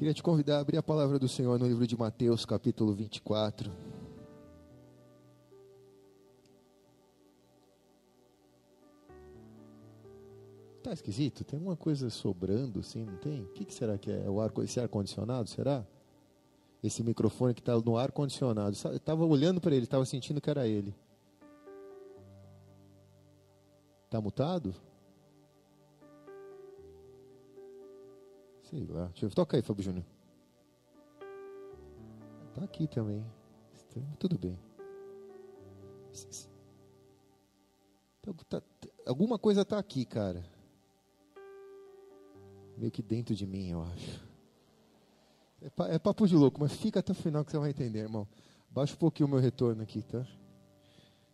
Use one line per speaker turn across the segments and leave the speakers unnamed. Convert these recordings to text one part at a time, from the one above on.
Queria te convidar a abrir a palavra do Senhor no livro de Mateus, capítulo 24. Tá esquisito? Tem alguma coisa sobrando assim, não tem? O que, que será que é? O ar, esse ar-condicionado, será? Esse microfone que está no ar-condicionado. Eu estava olhando para ele, estava sentindo que era ele. Está mutado? Sei lá. Deixa eu... Toca aí, Fábio Júnior. Tá aqui também. Tudo bem. Tá, tá, alguma coisa tá aqui, cara. Meio que dentro de mim, eu acho. É, é papo de louco, mas fica até o final que você vai entender, irmão. Baixa um pouquinho o meu retorno aqui, tá?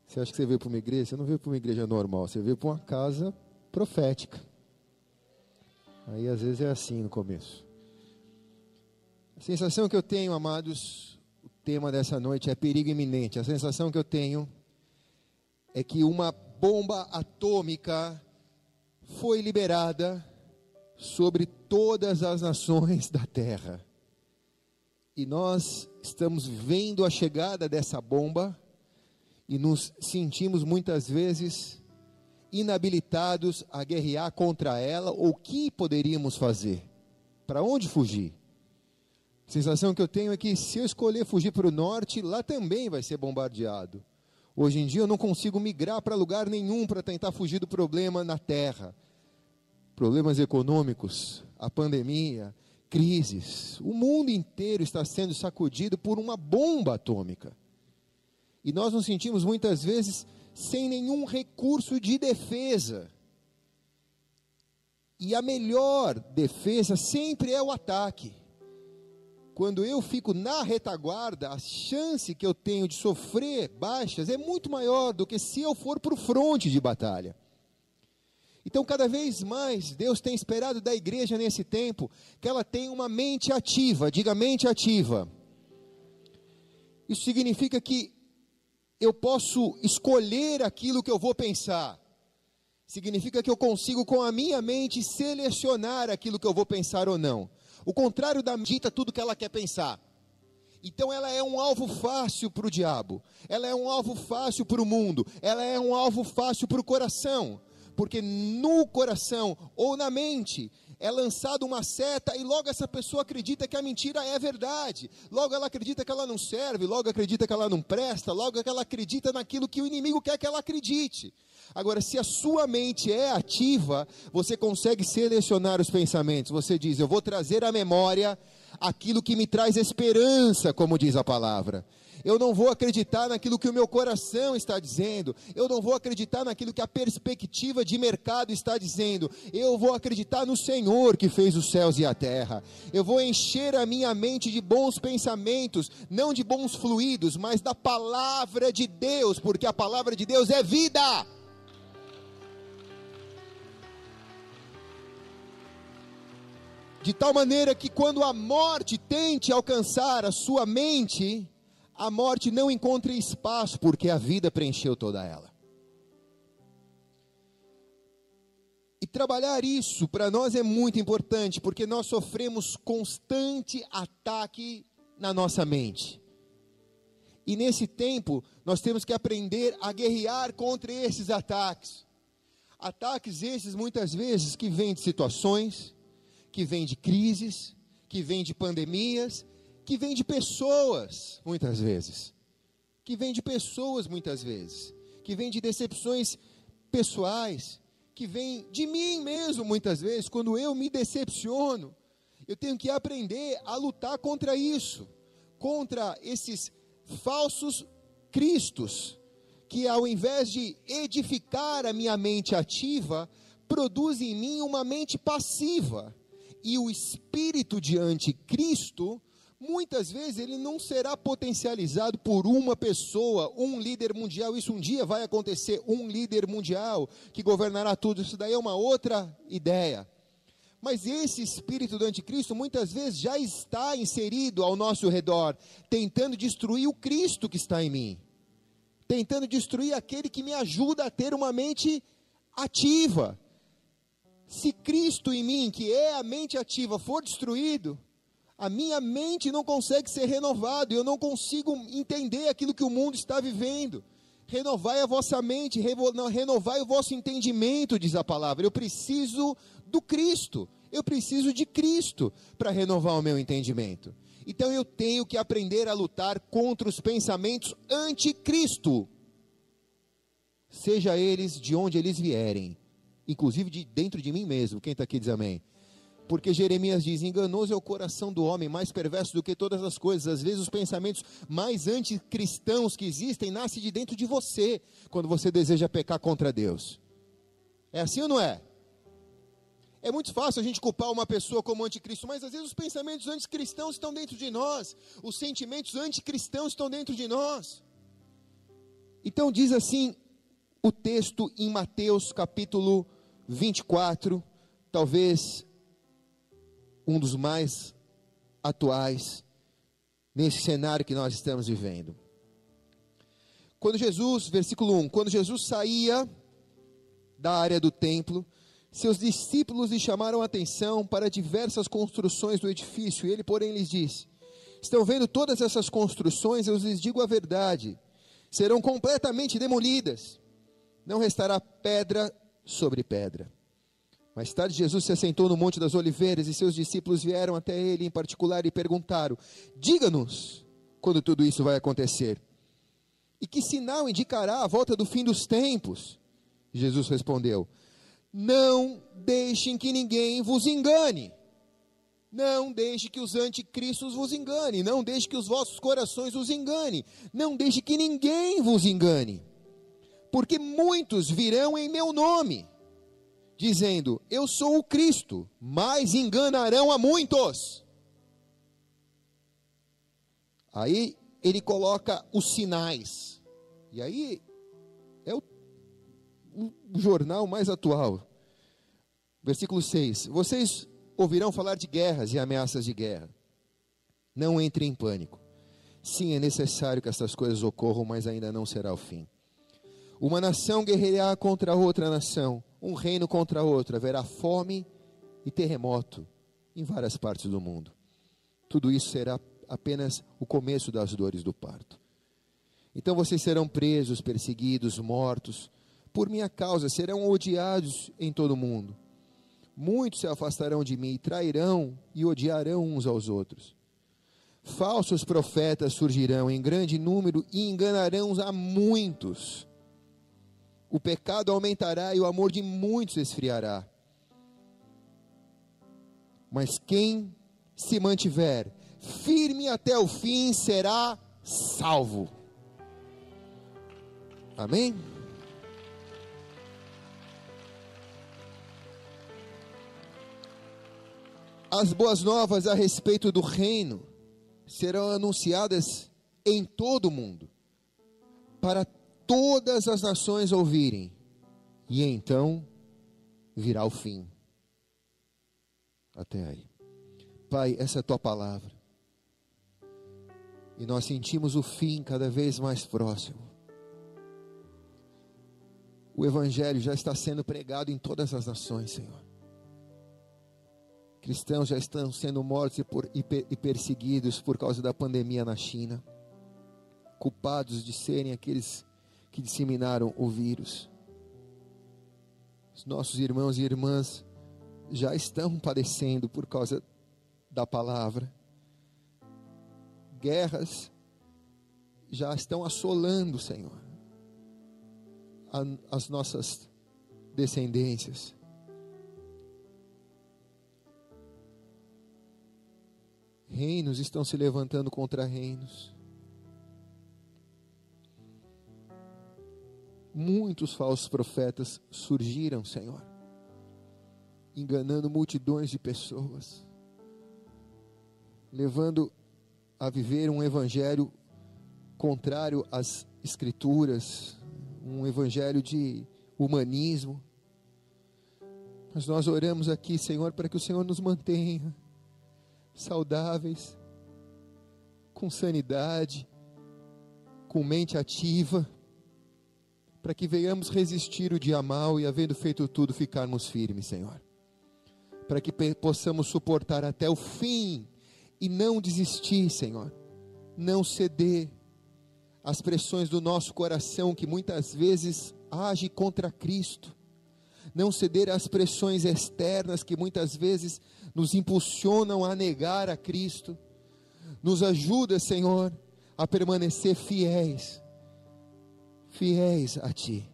Você acha que você veio para uma igreja? Você não veio para uma igreja normal, você veio para uma casa profética. Aí às vezes é assim no começo. A sensação que eu tenho, amados, o tema dessa noite é perigo iminente. A sensação que eu tenho é que uma bomba atômica foi liberada sobre todas as nações da terra. E nós estamos vendo a chegada dessa bomba e nos sentimos muitas vezes inabilitados a guerrear contra ela, ou o que poderíamos fazer? Para onde fugir? A sensação que eu tenho é que se eu escolher fugir para o norte, lá também vai ser bombardeado. Hoje em dia eu não consigo migrar para lugar nenhum para tentar fugir do problema na terra. Problemas econômicos, a pandemia, crises. O mundo inteiro está sendo sacudido por uma bomba atômica. E nós nos sentimos muitas vezes sem nenhum recurso de defesa. E a melhor defesa sempre é o ataque. Quando eu fico na retaguarda, a chance que eu tenho de sofrer baixas é muito maior do que se eu for para o fronte de batalha. Então, cada vez mais, Deus tem esperado da igreja nesse tempo que ela tenha uma mente ativa, diga mente ativa. Isso significa que eu posso escolher aquilo que eu vou pensar. Significa que eu consigo, com a minha mente, selecionar aquilo que eu vou pensar ou não. O contrário da dita tudo que ela quer pensar. Então ela é um alvo fácil para o diabo, ela é um alvo fácil para o mundo, ela é um alvo fácil para o coração, porque no coração ou na mente é lançada uma seta e logo essa pessoa acredita que a mentira é verdade. Logo ela acredita que ela não serve, logo acredita que ela não presta, logo ela acredita naquilo que o inimigo quer que ela acredite. Agora, se a sua mente é ativa, você consegue selecionar os pensamentos. Você diz: Eu vou trazer à memória aquilo que me traz esperança, como diz a palavra eu não vou acreditar naquilo que o meu coração está dizendo, eu não vou acreditar naquilo que a perspectiva de mercado está dizendo, eu vou acreditar no Senhor que fez os céus e a terra, eu vou encher a minha mente de bons pensamentos, não de bons fluidos, mas da palavra de Deus, porque a palavra de Deus é vida. de tal maneira que quando a morte tente alcançar a sua mente, a morte não encontra espaço, porque a vida preencheu toda ela. E trabalhar isso para nós é muito importante, porque nós sofremos constante ataque na nossa mente. E nesse tempo, nós temos que aprender a guerrear contra esses ataques. Ataques esses, muitas vezes, que vêm de situações, que vêm de crises, que vêm de pandemias, que vem de pessoas, muitas vezes. Que vem de pessoas, muitas vezes. Que vem de decepções pessoais. Que vem de mim mesmo, muitas vezes. Quando eu me decepciono, eu tenho que aprender a lutar contra isso. Contra esses falsos cristos. Que ao invés de edificar a minha mente ativa, produz em mim uma mente passiva. E o espírito de anticristo muitas vezes ele não será potencializado por uma pessoa, um líder mundial. Isso um dia vai acontecer, um líder mundial que governará tudo. Isso daí é uma outra ideia. Mas esse espírito do anticristo muitas vezes já está inserido ao nosso redor, tentando destruir o Cristo que está em mim, tentando destruir aquele que me ajuda a ter uma mente ativa. Se Cristo em mim, que é a mente ativa, for destruído, A minha mente não consegue ser renovada, eu não consigo entender aquilo que o mundo está vivendo. Renovai a vossa mente, renovai o vosso entendimento, diz a palavra. Eu preciso do Cristo, eu preciso de Cristo para renovar o meu entendimento. Então eu tenho que aprender a lutar contra os pensamentos anticristo, seja eles de onde eles vierem, inclusive de dentro de mim mesmo. Quem está aqui diz amém. Porque Jeremias diz: enganoso é o coração do homem, mais perverso do que todas as coisas. Às vezes, os pensamentos mais anticristãos que existem nascem de dentro de você, quando você deseja pecar contra Deus. É assim ou não é? É muito fácil a gente culpar uma pessoa como anticristo, mas às vezes os pensamentos anticristãos estão dentro de nós, os sentimentos anticristãos estão dentro de nós. Então, diz assim o texto em Mateus capítulo 24, talvez um dos mais atuais nesse cenário que nós estamos vivendo. Quando Jesus, versículo 1, quando Jesus saía da área do templo, seus discípulos lhe chamaram a atenção para diversas construções do edifício, ele, porém, lhes disse: Estão vendo todas essas construções? Eu lhes digo a verdade: serão completamente demolidas, não restará pedra sobre pedra. Mais tarde, Jesus se assentou no Monte das Oliveiras e seus discípulos vieram até ele em particular e perguntaram: Diga-nos quando tudo isso vai acontecer. E que sinal indicará a volta do fim dos tempos? Jesus respondeu: Não deixem que ninguém vos engane. Não deixe que os anticristos vos engane. Não deixe que os vossos corações vos engane. Não deixe que ninguém vos engane. Porque muitos virão em meu nome dizendo: Eu sou o Cristo, mas enganarão a muitos. Aí ele coloca os sinais. E aí é o, o jornal mais atual. Versículo 6: Vocês ouvirão falar de guerras e ameaças de guerra. Não entrem em pânico. Sim, é necessário que essas coisas ocorram, mas ainda não será o fim. Uma nação guerreará contra outra nação um reino contra outro, haverá fome e terremoto em várias partes do mundo. Tudo isso será apenas o começo das dores do parto. Então vocês serão presos, perseguidos, mortos, por minha causa, serão odiados em todo o mundo. Muitos se afastarão de mim, trairão e odiarão uns aos outros. Falsos profetas surgirão em grande número e enganarão a muitos o pecado aumentará e o amor de muitos esfriará. Mas quem se mantiver firme até o fim será salvo. Amém? As boas novas a respeito do reino serão anunciadas em todo o mundo, para todas as nações ouvirem, e então virá o fim. Até aí. Pai, essa é a tua palavra. E nós sentimos o fim cada vez mais próximo. O Evangelho já está sendo pregado em todas as nações, Senhor. Cristãos já estão sendo mortos e, por, e, e perseguidos por causa da pandemia na China, culpados de serem aqueles que disseminaram o vírus. Os nossos irmãos e irmãs já estão padecendo por causa da palavra. Guerras já estão assolando, Senhor, as nossas descendências. Reinos estão se levantando contra reinos. Muitos falsos profetas surgiram, Senhor, enganando multidões de pessoas, levando a viver um evangelho contrário às Escrituras, um evangelho de humanismo. Mas nós oramos aqui, Senhor, para que o Senhor nos mantenha saudáveis, com sanidade, com mente ativa para que venhamos resistir o dia mal e, havendo feito tudo, ficarmos firmes, Senhor. Para que possamos suportar até o fim e não desistir, Senhor, não ceder às pressões do nosso coração que muitas vezes age contra Cristo, não ceder às pressões externas que muitas vezes nos impulsionam a negar a Cristo. Nos ajuda, Senhor, a permanecer fiéis, fiéis a Ti.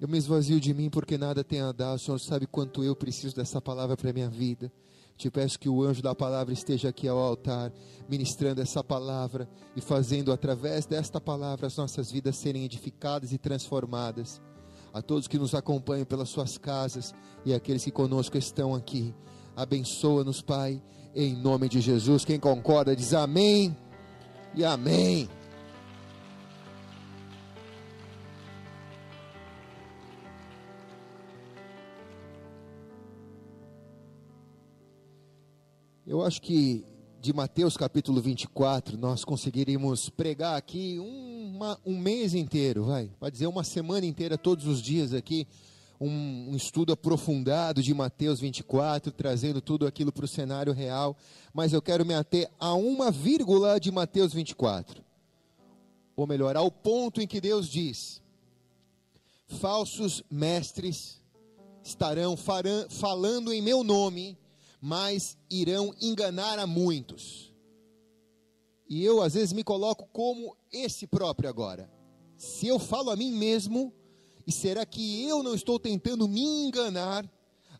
Eu me esvazio de mim porque nada tem a dar. O Senhor sabe quanto eu preciso dessa palavra para a minha vida. Te peço que o anjo da palavra esteja aqui ao altar, ministrando essa palavra e fazendo através desta palavra as nossas vidas serem edificadas e transformadas. A todos que nos acompanham pelas suas casas e aqueles que conosco estão aqui, abençoa-nos, Pai, em nome de Jesus. Quem concorda diz amém e amém. Eu acho que de Mateus capítulo 24 nós conseguiríamos pregar aqui uma, um mês inteiro, vai, pode dizer uma semana inteira, todos os dias aqui, um, um estudo aprofundado de Mateus 24, trazendo tudo aquilo para o cenário real, mas eu quero me ater a uma vírgula de Mateus 24, ou melhor, ao ponto em que Deus diz: falsos mestres estarão falando em meu nome mas irão enganar a muitos. E eu às vezes me coloco como esse próprio agora. Se eu falo a mim mesmo, e será que eu não estou tentando me enganar,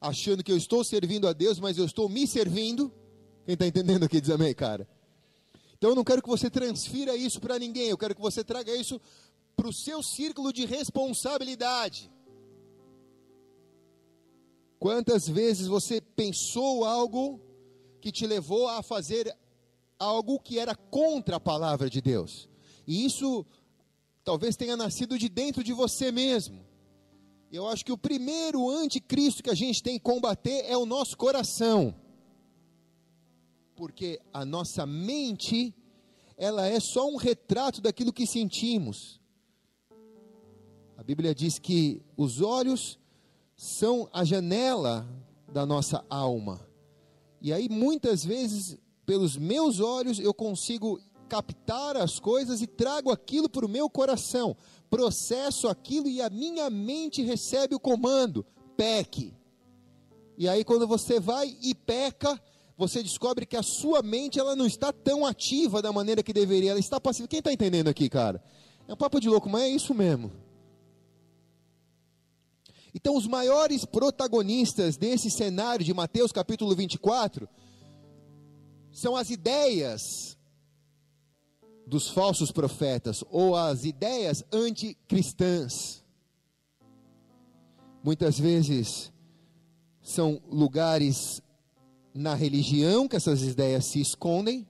achando que eu estou servindo a Deus, mas eu estou me servindo? Quem está entendendo aqui diz amém, cara? Então eu não quero que você transfira isso para ninguém, eu quero que você traga isso para o seu círculo de responsabilidade. Quantas vezes você pensou algo que te levou a fazer algo que era contra a palavra de Deus? E isso talvez tenha nascido de dentro de você mesmo. Eu acho que o primeiro anticristo que a gente tem que combater é o nosso coração. Porque a nossa mente, ela é só um retrato daquilo que sentimos. A Bíblia diz que os olhos são a janela da nossa alma. E aí muitas vezes, pelos meus olhos, eu consigo captar as coisas e trago aquilo para o meu coração, processo aquilo e a minha mente recebe o comando: peque. E aí quando você vai e peca, você descobre que a sua mente ela não está tão ativa da maneira que deveria, ela está passiva. Quem está entendendo aqui, cara? É um papo de louco, mas é isso mesmo. Então, os maiores protagonistas desse cenário de Mateus capítulo 24 são as ideias dos falsos profetas ou as ideias anticristãs. Muitas vezes são lugares na religião que essas ideias se escondem.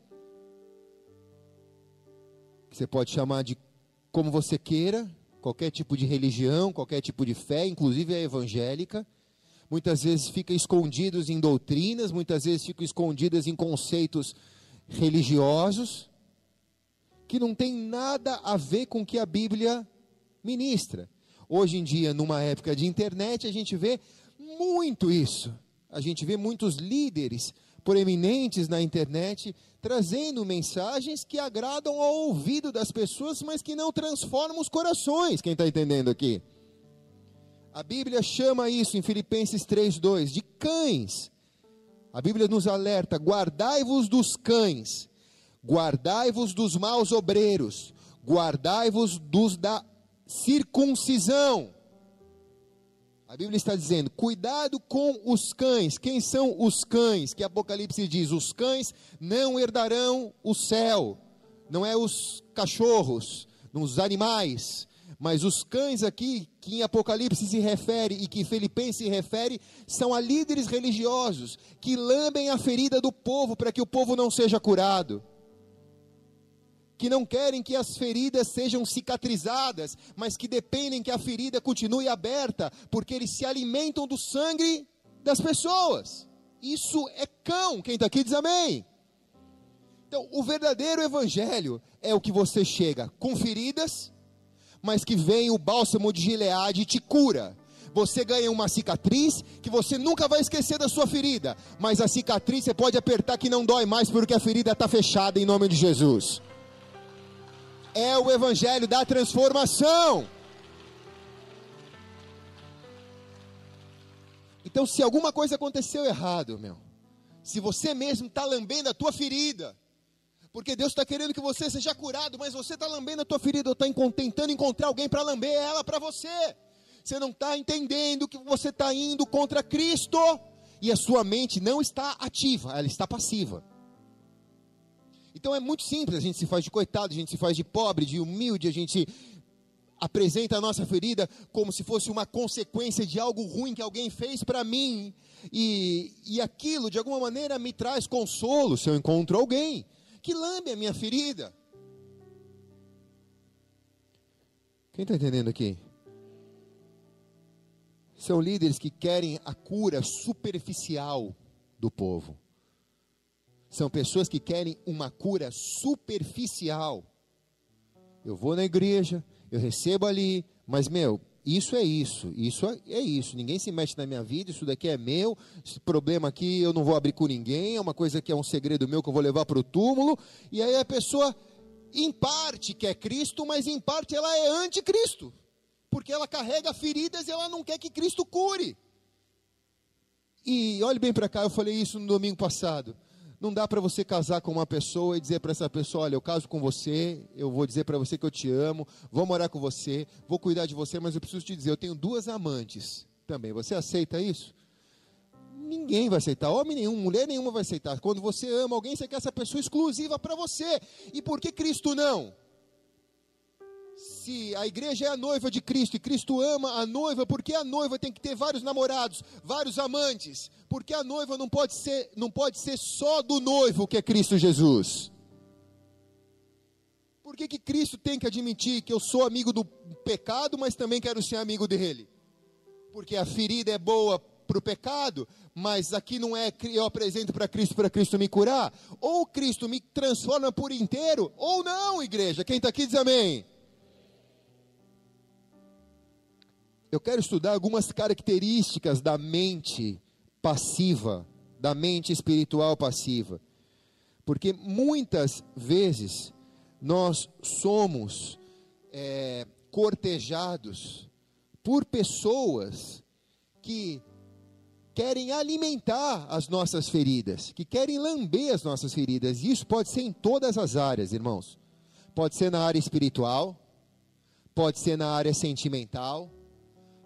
Você pode chamar de como você queira, qualquer tipo de religião, qualquer tipo de fé, inclusive a evangélica. Muitas vezes fica escondidos em doutrinas, muitas vezes ficam escondidas em conceitos religiosos que não tem nada a ver com o que a Bíblia ministra. Hoje em dia, numa época de internet, a gente vê muito isso. A gente vê muitos líderes proeminentes na internet trazendo mensagens que agradam ao ouvido das pessoas, mas que não transformam os corações. Quem está entendendo aqui? A Bíblia chama isso em Filipenses 3,2 de cães. A Bíblia nos alerta: guardai-vos dos cães, guardai-vos dos maus obreiros, guardai-vos dos da circuncisão. A Bíblia está dizendo: cuidado com os cães. Quem são os cães? Que Apocalipse diz: os cães não herdarão o céu. Não é os cachorros, os animais, mas os cães aqui, que em Apocalipse se refere e que Filipenses se refere, são a líderes religiosos que lambem a ferida do povo para que o povo não seja curado que não querem que as feridas sejam cicatrizadas, mas que dependem que a ferida continue aberta, porque eles se alimentam do sangue das pessoas. Isso é cão. Quem está aqui diz amém. Então, o verdadeiro evangelho é o que você chega com feridas, mas que vem o bálsamo de Gileade e te cura. Você ganha uma cicatriz que você nunca vai esquecer da sua ferida, mas a cicatriz você pode apertar que não dói mais porque a ferida está fechada em nome de Jesus. É o evangelho da transformação. Então, se alguma coisa aconteceu errado, meu, se você mesmo está lambendo a tua ferida, porque Deus está querendo que você seja curado, mas você está lambendo a tua ferida, ou está tentando encontrar alguém para lamber ela para você. Você não está entendendo que você está indo contra Cristo e a sua mente não está ativa, ela está passiva. Então é muito simples, a gente se faz de coitado, a gente se faz de pobre, de humilde, a gente apresenta a nossa ferida como se fosse uma consequência de algo ruim que alguém fez para mim, e, e aquilo de alguma maneira me traz consolo se eu encontro alguém que lambe a minha ferida. Quem está entendendo aqui? São líderes que querem a cura superficial do povo. São pessoas que querem uma cura superficial. Eu vou na igreja, eu recebo ali, mas meu, isso é isso, isso é, isso. Ninguém se mexe na minha vida, isso daqui é meu. Esse problema aqui eu não vou abrir com ninguém, é uma coisa que é um segredo meu que eu vou levar para o túmulo. E aí a pessoa, em parte, quer Cristo, mas em parte ela é anticristo. Porque ela carrega feridas e ela não quer que Cristo cure. E olhe bem para cá, eu falei isso no domingo passado. Não dá para você casar com uma pessoa e dizer para essa pessoa: olha, eu caso com você, eu vou dizer para você que eu te amo, vou morar com você, vou cuidar de você, mas eu preciso te dizer: eu tenho duas amantes também. Você aceita isso? Ninguém vai aceitar, homem nenhum, mulher nenhuma vai aceitar. Quando você ama alguém, você quer essa pessoa exclusiva para você. E por que Cristo não? Se a igreja é a noiva de Cristo e Cristo ama a noiva, por que a noiva tem que ter vários namorados, vários amantes? Porque a noiva não pode ser, não pode ser só do noivo que é Cristo Jesus. Por que, que Cristo tem que admitir que eu sou amigo do pecado, mas também quero ser amigo dele? Porque a ferida é boa para o pecado, mas aqui não é eu apresento para Cristo para Cristo me curar. Ou Cristo me transforma por inteiro, ou não, igreja. Quem está aqui diz amém. Eu quero estudar algumas características da mente passiva, da mente espiritual passiva. Porque muitas vezes nós somos é, cortejados por pessoas que querem alimentar as nossas feridas, que querem lamber as nossas feridas. E isso pode ser em todas as áreas, irmãos. Pode ser na área espiritual, pode ser na área sentimental,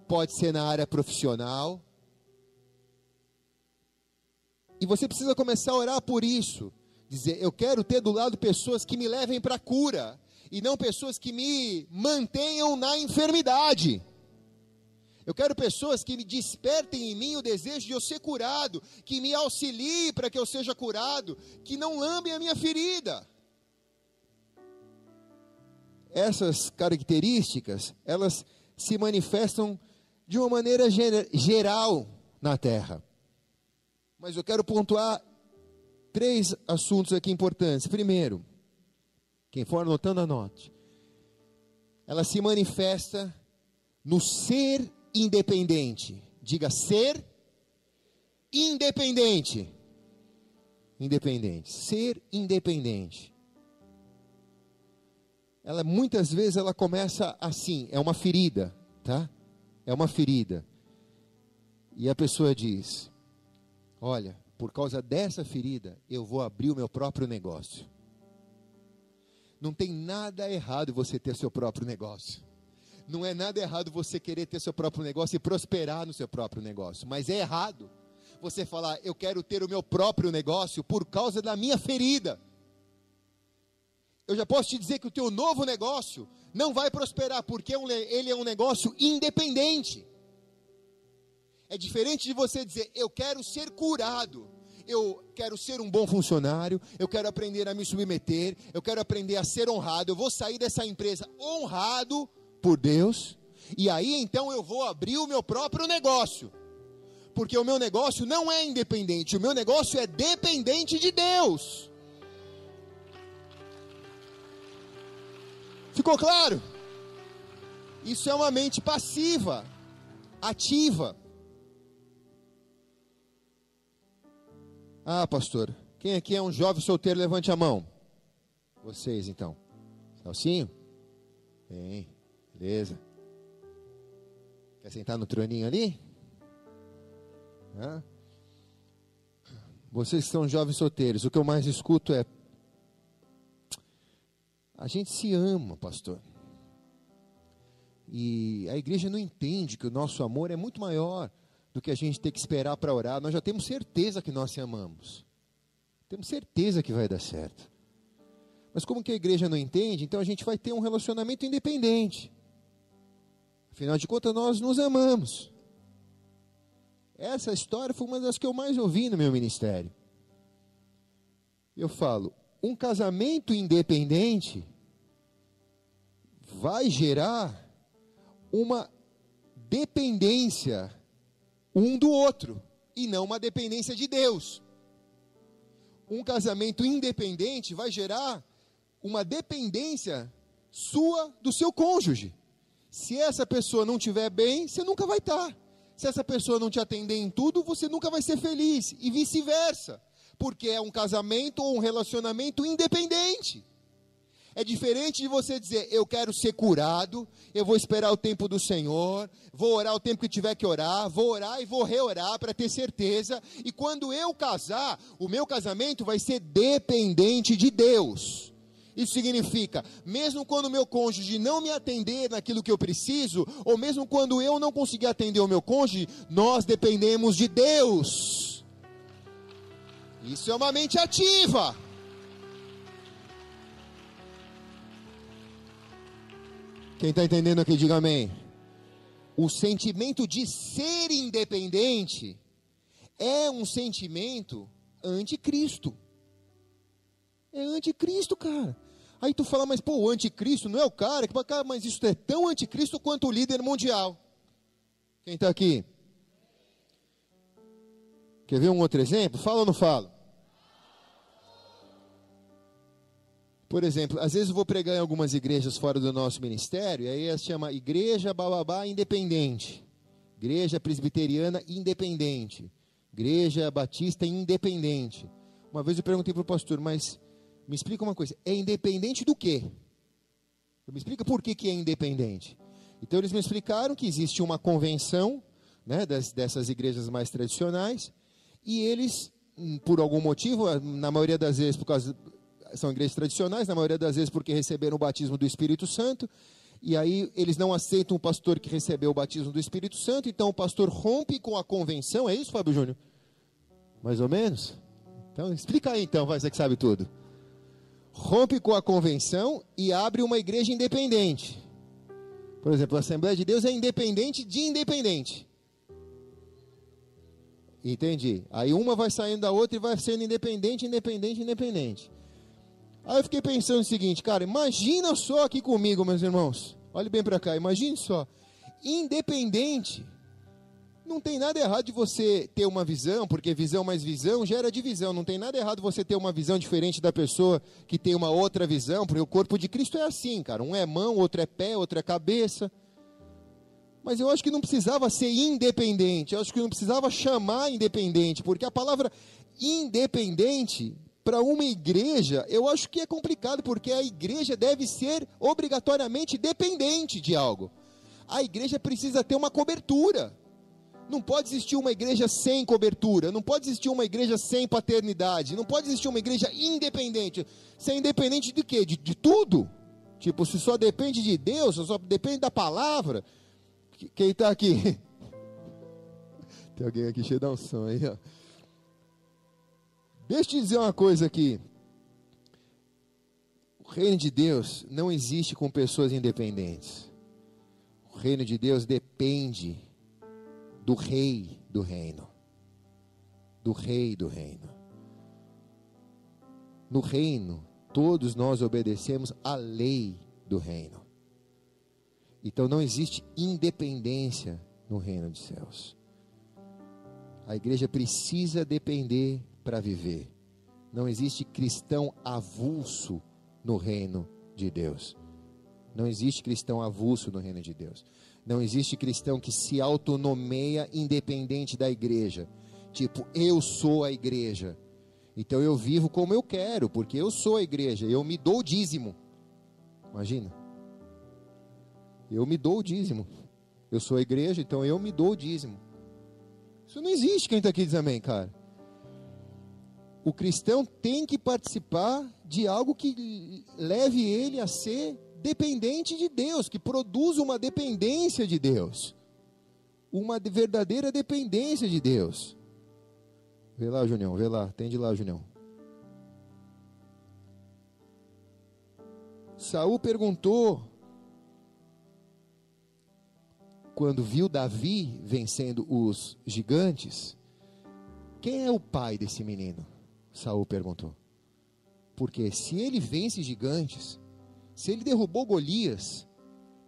pode ser na área profissional. E você precisa começar a orar por isso. Dizer, eu quero ter do lado pessoas que me levem para a cura, e não pessoas que me mantenham na enfermidade. Eu quero pessoas que me despertem em mim o desejo de eu ser curado, que me auxiliem para que eu seja curado, que não lambem a minha ferida. Essas características, elas se manifestam de uma maneira geral na terra. Mas eu quero pontuar três assuntos aqui importantes. Primeiro, quem for anotando, anote. Ela se manifesta no ser independente. Diga ser independente. Independente. Ser independente. Ela muitas vezes ela começa assim, é uma ferida, tá? É uma ferida. E a pessoa diz: Olha, por causa dessa ferida, eu vou abrir o meu próprio negócio. Não tem nada errado você ter seu próprio negócio. Não é nada errado você querer ter seu próprio negócio e prosperar no seu próprio negócio. Mas é errado você falar, eu quero ter o meu próprio negócio por causa da minha ferida. Eu já posso te dizer que o teu novo negócio não vai prosperar, porque é ele é um negócio independente. É diferente de você dizer, eu quero ser curado, eu quero ser um bom funcionário, eu quero aprender a me submeter, eu quero aprender a ser honrado, eu vou sair dessa empresa honrado por Deus, e aí então eu vou abrir o meu próprio negócio. Porque o meu negócio não é independente, o meu negócio é dependente de Deus. Ficou claro? Isso é uma mente passiva. ativa. Ah, pastor, quem aqui é um jovem solteiro, levante a mão. Vocês então. Salsinho? Bem, beleza. Quer sentar no troninho ali? Hã? Vocês que são jovens solteiros, o que eu mais escuto é: a gente se ama, pastor. E a igreja não entende que o nosso amor é muito maior do que a gente ter que esperar para orar. Nós já temos certeza que nós se amamos. Temos certeza que vai dar certo. Mas como que a igreja não entende, então a gente vai ter um relacionamento independente. Afinal de contas, nós nos amamos. Essa história foi uma das que eu mais ouvi no meu ministério. Eu falo, um casamento independente vai gerar uma dependência um do outro e não uma dependência de Deus. Um casamento independente vai gerar uma dependência sua do seu cônjuge. Se essa pessoa não estiver bem, você nunca vai estar. Se essa pessoa não te atender em tudo, você nunca vai ser feliz e vice-versa, porque é um casamento ou um relacionamento independente. É diferente de você dizer, eu quero ser curado, eu vou esperar o tempo do Senhor, vou orar o tempo que tiver que orar, vou orar e vou reorar para ter certeza. E quando eu casar, o meu casamento vai ser dependente de Deus. Isso significa, mesmo quando o meu cônjuge não me atender naquilo que eu preciso, ou mesmo quando eu não conseguir atender o meu cônjuge, nós dependemos de Deus. Isso é uma mente ativa. Quem está entendendo aqui, diga amém. O sentimento de ser independente é um sentimento anticristo. É anticristo, cara. Aí tu fala, mas pô, o anticristo não é o cara, mas isso é tão anticristo quanto o líder mundial. Quem está aqui? Quer ver um outro exemplo? Fala ou não fala? Por exemplo, às vezes eu vou pregar em algumas igrejas fora do nosso ministério, e aí se chama Igreja Bababá Independente, Igreja Presbiteriana Independente, Igreja Batista Independente. Uma vez eu perguntei para o pastor, mas me explica uma coisa, é independente do quê? Me explica por que, que é independente. Então eles me explicaram que existe uma convenção né, das, dessas igrejas mais tradicionais, e eles, hum, por algum motivo, na maioria das vezes por causa são igrejas tradicionais, na maioria das vezes porque receberam o batismo do Espírito Santo, e aí eles não aceitam o pastor que recebeu o batismo do Espírito Santo, então o pastor rompe com a convenção, é isso, Fábio Júnior? Mais ou menos? Então, explica aí então, você que sabe tudo. Rompe com a convenção e abre uma igreja independente. Por exemplo, a Assembleia de Deus é independente de independente. Entendi. Aí uma vai saindo da outra e vai sendo independente, independente, independente. Aí eu fiquei pensando o seguinte, cara, imagina só aqui comigo, meus irmãos. Olhe bem para cá, imagine só. Independente. Não tem nada errado de você ter uma visão, porque visão mais visão gera divisão. Não tem nada errado você ter uma visão diferente da pessoa que tem uma outra visão, porque o corpo de Cristo é assim, cara. Um é mão, outro é pé, outro é cabeça. Mas eu acho que não precisava ser independente, eu acho que não precisava chamar independente, porque a palavra independente para uma igreja, eu acho que é complicado, porque a igreja deve ser obrigatoriamente dependente de algo. A igreja precisa ter uma cobertura. Não pode existir uma igreja sem cobertura, não pode existir uma igreja sem paternidade, não pode existir uma igreja independente. Ser independente de quê? De, de tudo. Tipo, se só depende de Deus, só depende da palavra. Quem está aqui? Tem alguém aqui cheio de unção aí, ó. Deixa eu te dizer uma coisa aqui. O reino de Deus não existe com pessoas independentes. O reino de Deus depende do rei do reino. Do rei do reino. No reino, todos nós obedecemos à lei do reino. Então não existe independência no reino dos céus. A igreja precisa depender para viver. Não existe cristão avulso no reino de Deus. Não existe cristão avulso no reino de Deus. Não existe cristão que se autonomeia independente da igreja. Tipo, eu sou a igreja. Então eu vivo como eu quero, porque eu sou a igreja. Eu me dou o dízimo. Imagina. Eu me dou o dízimo. Eu sou a igreja, então eu me dou o dízimo. Isso não existe, quem está aqui diz amém, cara. O cristão tem que participar de algo que leve ele a ser dependente de Deus, que produza uma dependência de Deus. Uma verdadeira dependência de Deus. Vê lá, Junião, vê lá, atende lá, Junião. Saul perguntou quando viu Davi vencendo os gigantes, quem é o pai desse menino? Saul perguntou. Porque se ele vence gigantes, se ele derrubou Golias,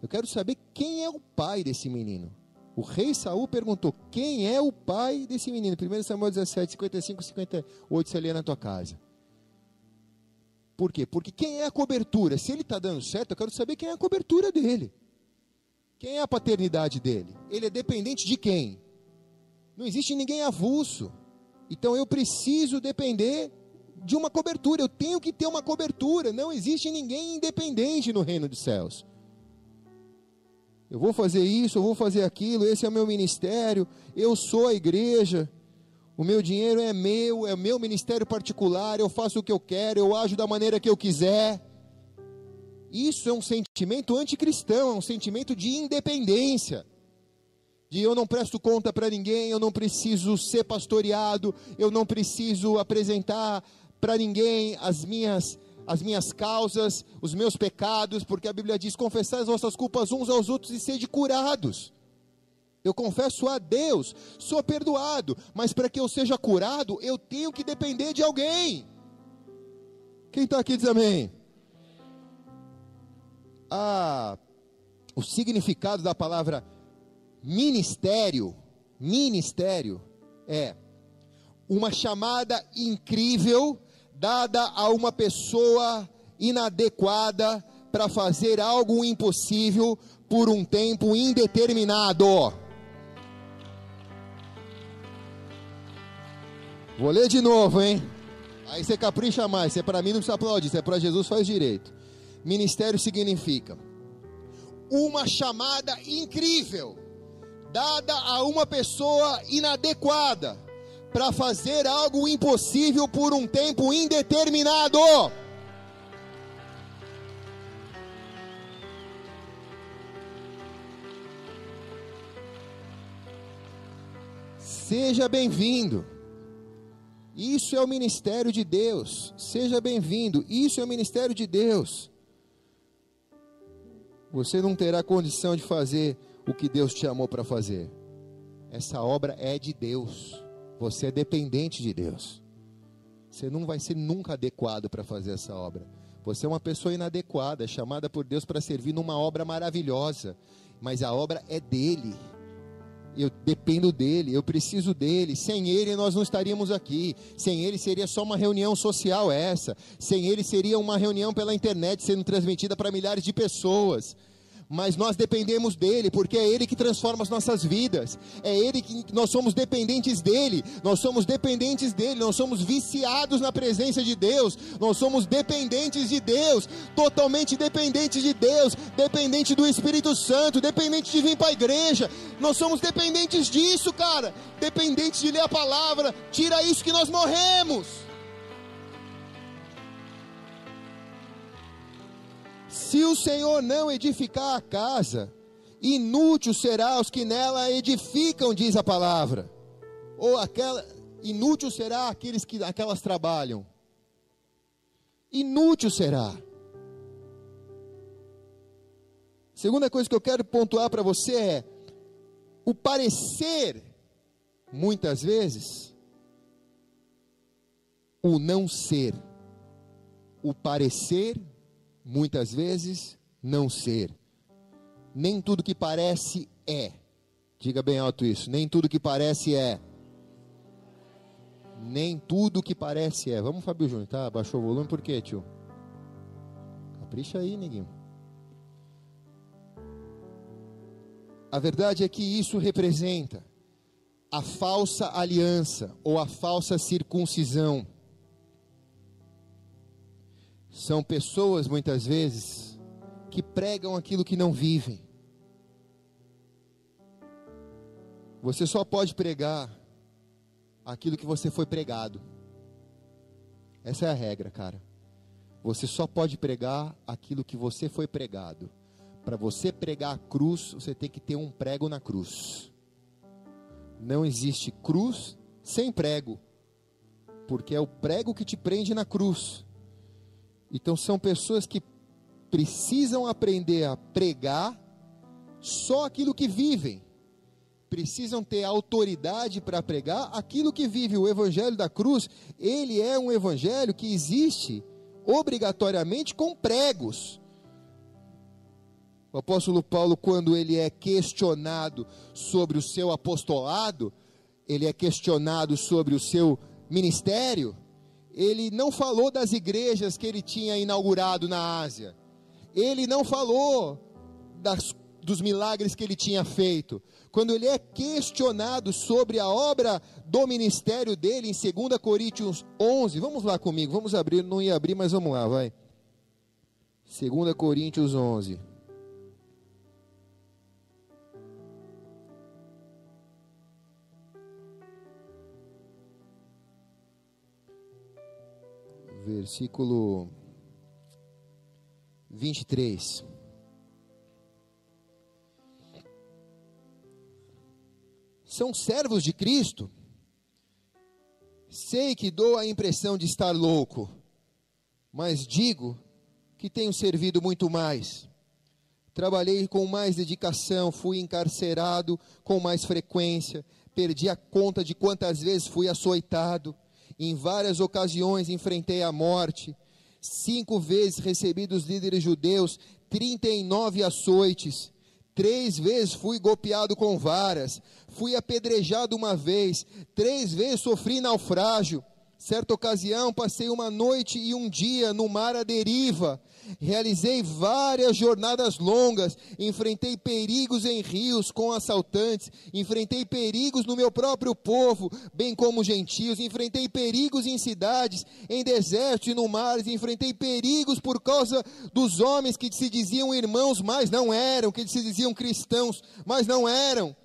eu quero saber quem é o pai desse menino. O rei Saul perguntou: Quem é o pai desse menino? 1 Samuel 17, 55 58, você lê na tua casa. Por quê? Porque quem é a cobertura? Se ele está dando certo, eu quero saber quem é a cobertura dele. Quem é a paternidade dele? Ele é dependente de quem? Não existe ninguém avulso. Então eu preciso depender de uma cobertura, eu tenho que ter uma cobertura. Não existe ninguém independente no reino dos céus. Eu vou fazer isso, eu vou fazer aquilo, esse é o meu ministério, eu sou a igreja, o meu dinheiro é meu, é o meu ministério particular, eu faço o que eu quero, eu ajo da maneira que eu quiser. Isso é um sentimento anticristão, é um sentimento de independência de eu não presto conta para ninguém, eu não preciso ser pastoreado, eu não preciso apresentar para ninguém as minhas as minhas causas, os meus pecados, porque a Bíblia diz: confessar as vossas culpas uns aos outros e sede curados. Eu confesso a Deus, sou perdoado, mas para que eu seja curado, eu tenho que depender de alguém. Quem está aqui diz amém. Ah, o significado da palavra ministério, ministério é uma chamada incrível dada a uma pessoa inadequada para fazer algo impossível por um tempo indeterminado. Vou ler de novo, hein? Aí você capricha mais. Se é para mim, não precisa aplaudir. Se é para Jesus, faz direito. Ministério significa uma chamada incrível dada a uma pessoa inadequada para fazer algo impossível por um tempo indeterminado. Seja bem-vindo. Isso é o ministério de Deus. Seja bem-vindo. Isso é o ministério de Deus. Você não terá condição de fazer o que Deus te chamou para fazer. Essa obra é de Deus. Você é dependente de Deus. Você não vai ser nunca adequado para fazer essa obra. Você é uma pessoa inadequada, chamada por Deus para servir numa obra maravilhosa, mas a obra é dele. Eu dependo dele, eu preciso dele. Sem ele nós não estaríamos aqui. Sem ele seria só uma reunião social essa. Sem ele seria uma reunião pela internet sendo transmitida para milhares de pessoas mas nós dependemos dele, porque é ele que transforma as nossas vidas, é ele que nós somos dependentes dele, nós somos dependentes dele, nós somos viciados na presença de Deus, nós somos dependentes de Deus, totalmente dependentes de Deus, dependente do Espírito Santo, dependente de vir para a igreja, nós somos dependentes disso, cara, dependentes de ler a palavra, tira isso que nós morremos. Se o Senhor não edificar a casa, inútil será os que nela edificam, diz a palavra. Ou aquela inútil será aqueles que aquelas trabalham. Inútil será. Segunda coisa que eu quero pontuar para você é o parecer muitas vezes o não ser. O parecer muitas vezes não ser. Nem tudo que parece é. Diga bem alto isso. Nem tudo que parece é. Nem tudo que parece é. Vamos, Fábio Júnior, tá? Baixou o volume por quê, tio? Capricha aí, neguinho. A verdade é que isso representa a falsa aliança ou a falsa circuncisão. São pessoas, muitas vezes, que pregam aquilo que não vivem. Você só pode pregar aquilo que você foi pregado. Essa é a regra, cara. Você só pode pregar aquilo que você foi pregado. Para você pregar a cruz, você tem que ter um prego na cruz. Não existe cruz sem prego, porque é o prego que te prende na cruz. Então são pessoas que precisam aprender a pregar só aquilo que vivem. Precisam ter autoridade para pregar aquilo que vive. O evangelho da cruz, ele é um evangelho que existe obrigatoriamente com pregos. O apóstolo Paulo, quando ele é questionado sobre o seu apostolado, ele é questionado sobre o seu ministério, ele não falou das igrejas que ele tinha inaugurado na Ásia, ele não falou das, dos milagres que ele tinha feito. Quando ele é questionado sobre a obra do ministério dele, em 2 Coríntios 11, vamos lá comigo, vamos abrir, não ia abrir, mas vamos lá, vai. 2 Coríntios 11. Versículo 23. São servos de Cristo. Sei que dou a impressão de estar louco, mas digo que tenho servido muito mais. Trabalhei com mais dedicação, fui encarcerado com mais frequência, perdi a conta de quantas vezes fui açoitado em várias ocasiões enfrentei a morte. Cinco vezes recebi dos líderes judeus 39 açoites. Três vezes fui golpeado com varas. Fui apedrejado uma vez. Três vezes sofri naufrágio. Certa ocasião, passei uma noite e um dia no mar à deriva. Realizei várias jornadas longas, enfrentei perigos em rios com assaltantes, enfrentei perigos no meu próprio povo, bem como gentios, enfrentei perigos em cidades, em desertos e no mar, enfrentei perigos por causa dos homens que se diziam irmãos, mas não eram, que se diziam cristãos, mas não eram.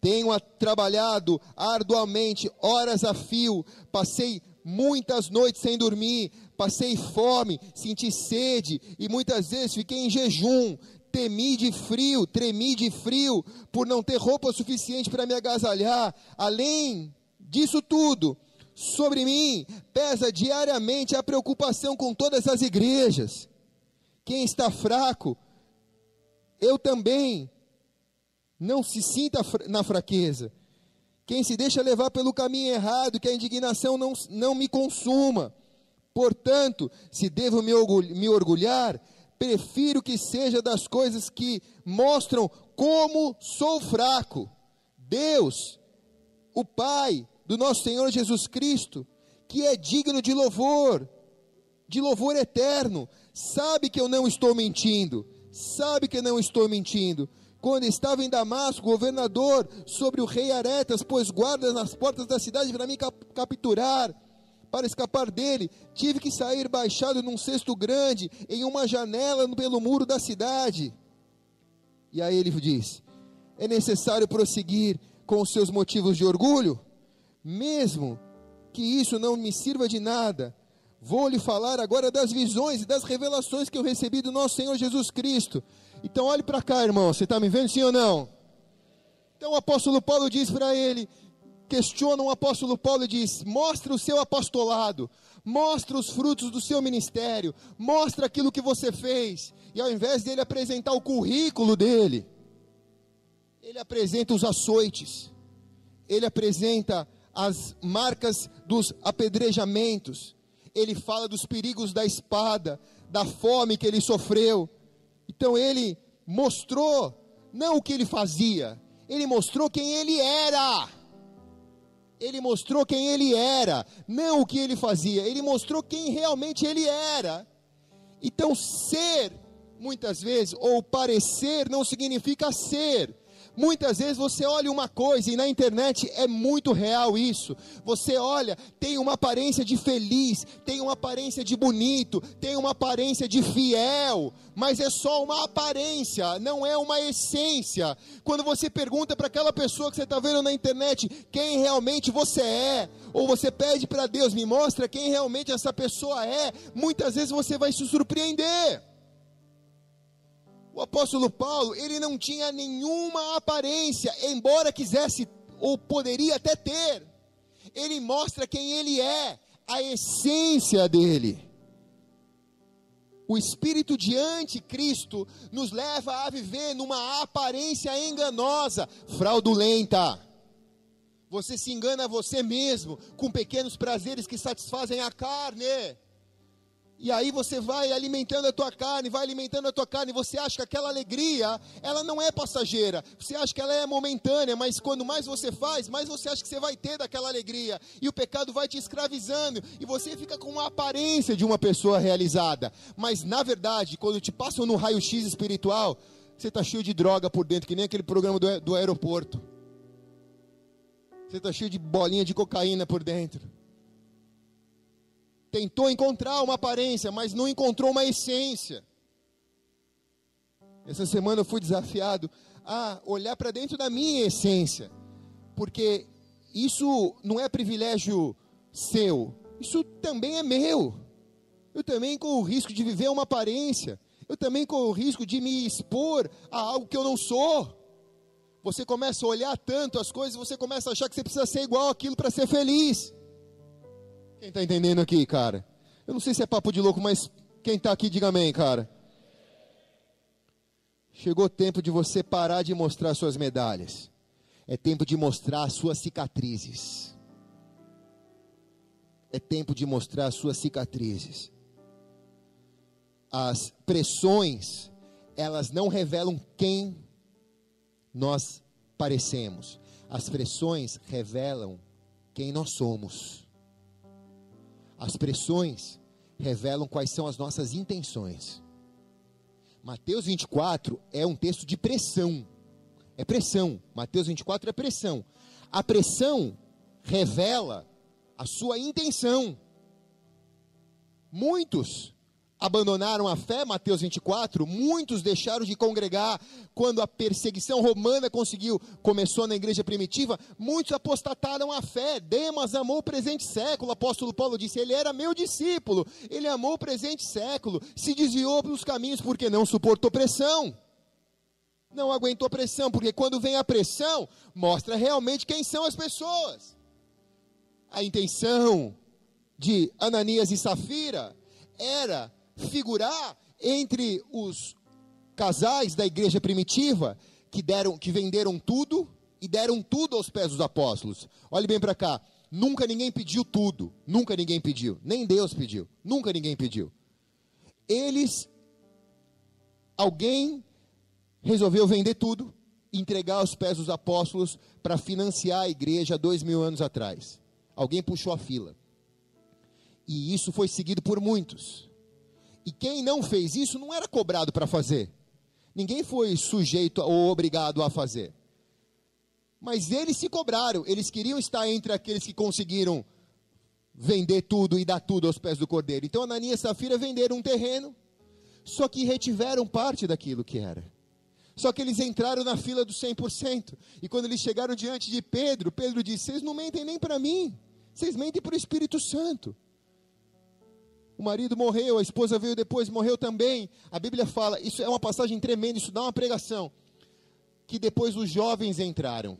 Tenho trabalhado arduamente, horas a fio, passei muitas noites sem dormir, passei fome, senti sede e muitas vezes fiquei em jejum. Temi de frio, tremi de frio, por não ter roupa suficiente para me agasalhar. Além disso tudo, sobre mim pesa diariamente a preocupação com todas as igrejas. Quem está fraco, eu também. Não se sinta na fraqueza. Quem se deixa levar pelo caminho errado, que a indignação não, não me consuma. Portanto, se devo me, orgulhar, prefiro que seja das coisas que mostram como sou fraco. Deus, o Pai do nosso Senhor Jesus Cristo, que é digno de louvor, de louvor eterno, sabe que eu não estou mentindo, sabe que eu não estou mentindo quando estava em Damasco, governador sobre o rei Aretas, pôs guardas nas portas da cidade para me cap capturar. Para escapar dele, tive que sair baixado num cesto grande, em uma janela pelo muro da cidade. E aí ele diz: é necessário prosseguir com os seus motivos de orgulho, mesmo que isso não me sirva de nada. Vou lhe falar agora das visões e das revelações que eu recebi do nosso Senhor Jesus Cristo então olhe para cá, irmão. Você está me vendo sim ou não? Então o apóstolo Paulo diz para ele, questiona o apóstolo Paulo e diz: mostra o seu apostolado, mostra os frutos do seu ministério, mostra aquilo que você fez. E ao invés dele apresentar o currículo dele, ele apresenta os açoites, ele apresenta as marcas dos apedrejamentos, ele fala dos perigos da espada, da fome que ele sofreu, então ele mostrou não o que ele fazia, ele mostrou quem ele era. Ele mostrou quem ele era, não o que ele fazia, ele mostrou quem realmente ele era. Então, ser, muitas vezes, ou parecer, não significa ser. Muitas vezes você olha uma coisa e na internet é muito real isso. Você olha, tem uma aparência de feliz, tem uma aparência de bonito, tem uma aparência de fiel, mas é só uma aparência, não é uma essência. Quando você pergunta para aquela pessoa que você está vendo na internet quem realmente você é, ou você pede para Deus, me mostra quem realmente essa pessoa é, muitas vezes você vai se surpreender. O apóstolo Paulo, ele não tinha nenhuma aparência, embora quisesse ou poderia até ter. Ele mostra quem ele é, a essência dele. O espírito de anticristo nos leva a viver numa aparência enganosa, fraudulenta. Você se engana a você mesmo com pequenos prazeres que satisfazem a carne. E aí você vai alimentando a tua carne, vai alimentando a tua carne, você acha que aquela alegria, ela não é passageira. Você acha que ela é momentânea, mas quando mais você faz, mais você acha que você vai ter daquela alegria. E o pecado vai te escravizando, e você fica com uma aparência de uma pessoa realizada. Mas na verdade, quando te passam no raio-x espiritual, você está cheio de droga por dentro, que nem aquele programa do, do aeroporto. Você está cheio de bolinha de cocaína por dentro tentou encontrar uma aparência, mas não encontrou uma essência. Essa semana eu fui desafiado a olhar para dentro da minha essência, porque isso não é privilégio seu, isso também é meu. Eu também corro o risco de viver uma aparência, eu também corro o risco de me expor a algo que eu não sou. Você começa a olhar tanto as coisas, você começa a achar que você precisa ser igual aquilo para ser feliz. Quem está entendendo aqui, cara? Eu não sei se é papo de louco, mas quem está aqui, diga amém, cara. Chegou o tempo de você parar de mostrar suas medalhas. É tempo de mostrar suas cicatrizes. É tempo de mostrar suas cicatrizes. As pressões, elas não revelam quem nós parecemos. As pressões revelam quem nós somos. As pressões revelam quais são as nossas intenções. Mateus 24 é um texto de pressão. É pressão. Mateus 24 é pressão. A pressão revela a sua intenção. Muitos abandonaram a fé, Mateus 24, muitos deixaram de congregar quando a perseguição romana conseguiu, começou na igreja primitiva, muitos apostataram a fé. Demas amou o presente século. O apóstolo Paulo disse: "Ele era meu discípulo, ele amou o presente século, se desviou dos caminhos porque não suportou pressão." Não aguentou pressão, porque quando vem a pressão, mostra realmente quem são as pessoas. A intenção de Ananias e Safira era figurar entre os casais da igreja primitiva que deram, que venderam tudo e deram tudo aos pés dos apóstolos. Olhe bem para cá. Nunca ninguém pediu tudo. Nunca ninguém pediu. Nem Deus pediu. Nunca ninguém pediu. Eles, alguém resolveu vender tudo, entregar aos pés dos apóstolos para financiar a igreja dois mil anos atrás. Alguém puxou a fila. E isso foi seguido por muitos. E quem não fez isso não era cobrado para fazer. Ninguém foi sujeito ou obrigado a fazer. Mas eles se cobraram, eles queriam estar entre aqueles que conseguiram vender tudo e dar tudo aos pés do cordeiro. Então Ananias e Safira venderam um terreno, só que retiveram parte daquilo que era. Só que eles entraram na fila dos 100%. E quando eles chegaram diante de Pedro, Pedro disse: Vocês não mentem nem para mim, vocês mentem para o Espírito Santo. O marido morreu, a esposa veio depois, morreu também. A Bíblia fala, isso é uma passagem tremenda, isso dá uma pregação. Que depois os jovens entraram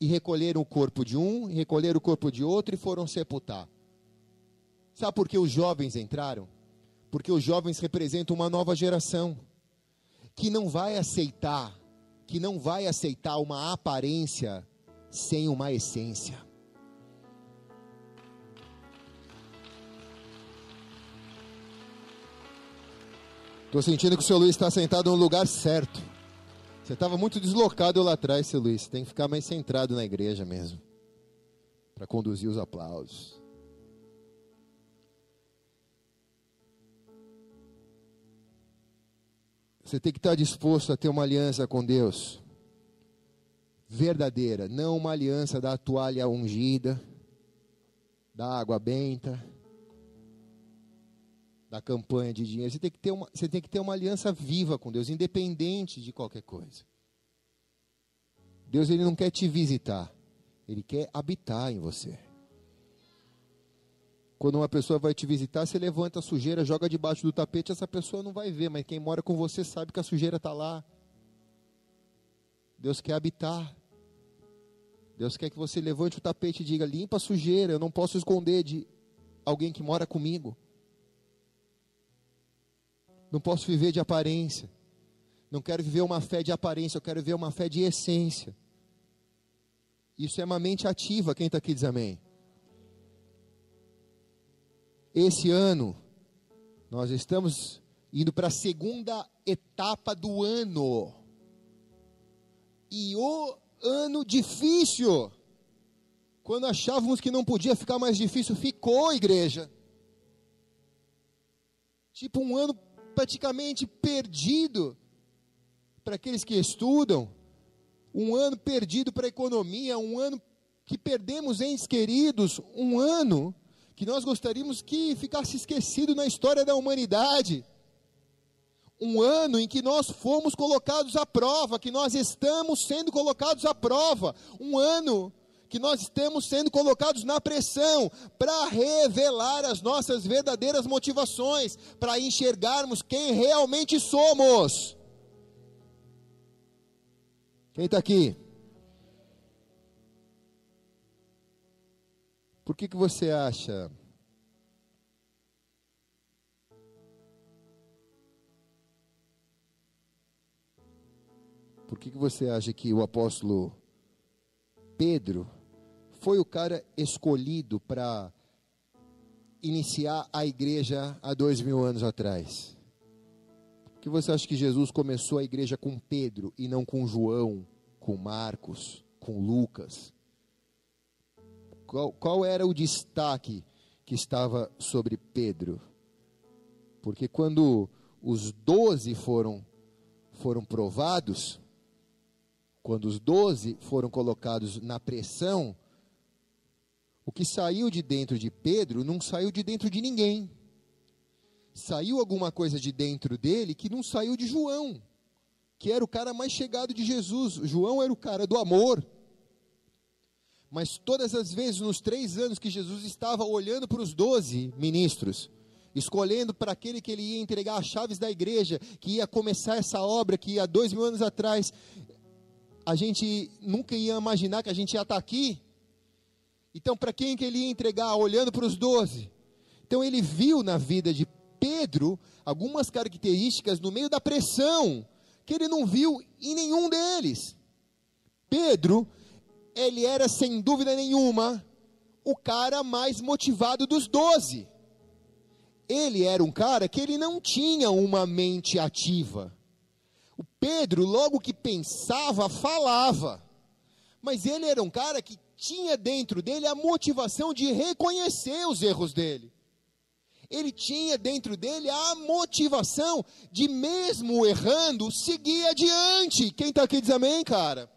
e recolheram o corpo de um, recolheram o corpo de outro e foram sepultar. Sabe por que os jovens entraram? Porque os jovens representam uma nova geração que não vai aceitar, que não vai aceitar uma aparência sem uma essência. Estou sentindo que o seu Luiz está sentado no lugar certo. Você estava muito deslocado lá atrás, seu Luiz. Tem que ficar mais centrado na igreja mesmo. Para conduzir os aplausos. Você tem que estar disposto a ter uma aliança com Deus verdadeira, não uma aliança da toalha ungida, da água benta, da campanha de dinheiro. Você tem que ter uma, você tem que ter uma aliança viva com Deus, independente de qualquer coisa. Deus ele não quer te visitar, ele quer habitar em você. Quando uma pessoa vai te visitar, você levanta a sujeira, joga debaixo do tapete, essa pessoa não vai ver, mas quem mora com você sabe que a sujeira está lá. Deus quer habitar. Deus quer que você levante o tapete e diga: limpa a sujeira, eu não posso esconder de alguém que mora comigo. Não posso viver de aparência. Não quero viver uma fé de aparência, eu quero viver uma fé de essência. Isso é uma mente ativa. Quem está aqui diz amém. Esse ano, nós estamos indo para a segunda etapa do ano. E o ano difícil. Quando achávamos que não podia ficar mais difícil, ficou, igreja. Tipo um ano praticamente perdido. Para aqueles que estudam, um ano perdido para a economia, um ano que perdemos entes queridos, um ano que nós gostaríamos que ficasse esquecido na história da humanidade. Um ano em que nós fomos colocados à prova, que nós estamos sendo colocados à prova, um ano que nós estamos sendo colocados na pressão para revelar as nossas verdadeiras motivações, para enxergarmos quem realmente somos. Quem está aqui? Por que, que você acha Por que, que você acha que o apóstolo Pedro foi o cara escolhido para iniciar a igreja há dois mil anos atrás? Por que você acha que Jesus começou a igreja com Pedro e não com João, com Marcos, com Lucas? Qual, qual era o destaque que estava sobre Pedro? Porque quando os doze foram, foram provados, quando os doze foram colocados na pressão, o que saiu de dentro de Pedro não saiu de dentro de ninguém. Saiu alguma coisa de dentro dele que não saiu de João, que era o cara mais chegado de Jesus. João era o cara do amor. Mas todas as vezes, nos três anos que Jesus estava olhando para os doze ministros, escolhendo para aquele que ele ia entregar as chaves da igreja, que ia começar essa obra que há dois mil anos atrás a gente nunca ia imaginar que a gente ia estar aqui. Então, para quem que ele ia entregar? Olhando para os doze. Então, ele viu na vida de Pedro algumas características no meio da pressão que ele não viu em nenhum deles. Pedro, ele era sem dúvida nenhuma o cara mais motivado dos doze. Ele era um cara que ele não tinha uma mente ativa. O Pedro, logo que pensava, falava. Mas ele era um cara que tinha dentro dele a motivação de reconhecer os erros dele. Ele tinha dentro dele a motivação de, mesmo errando, seguir adiante. Quem está aqui diz amém, cara?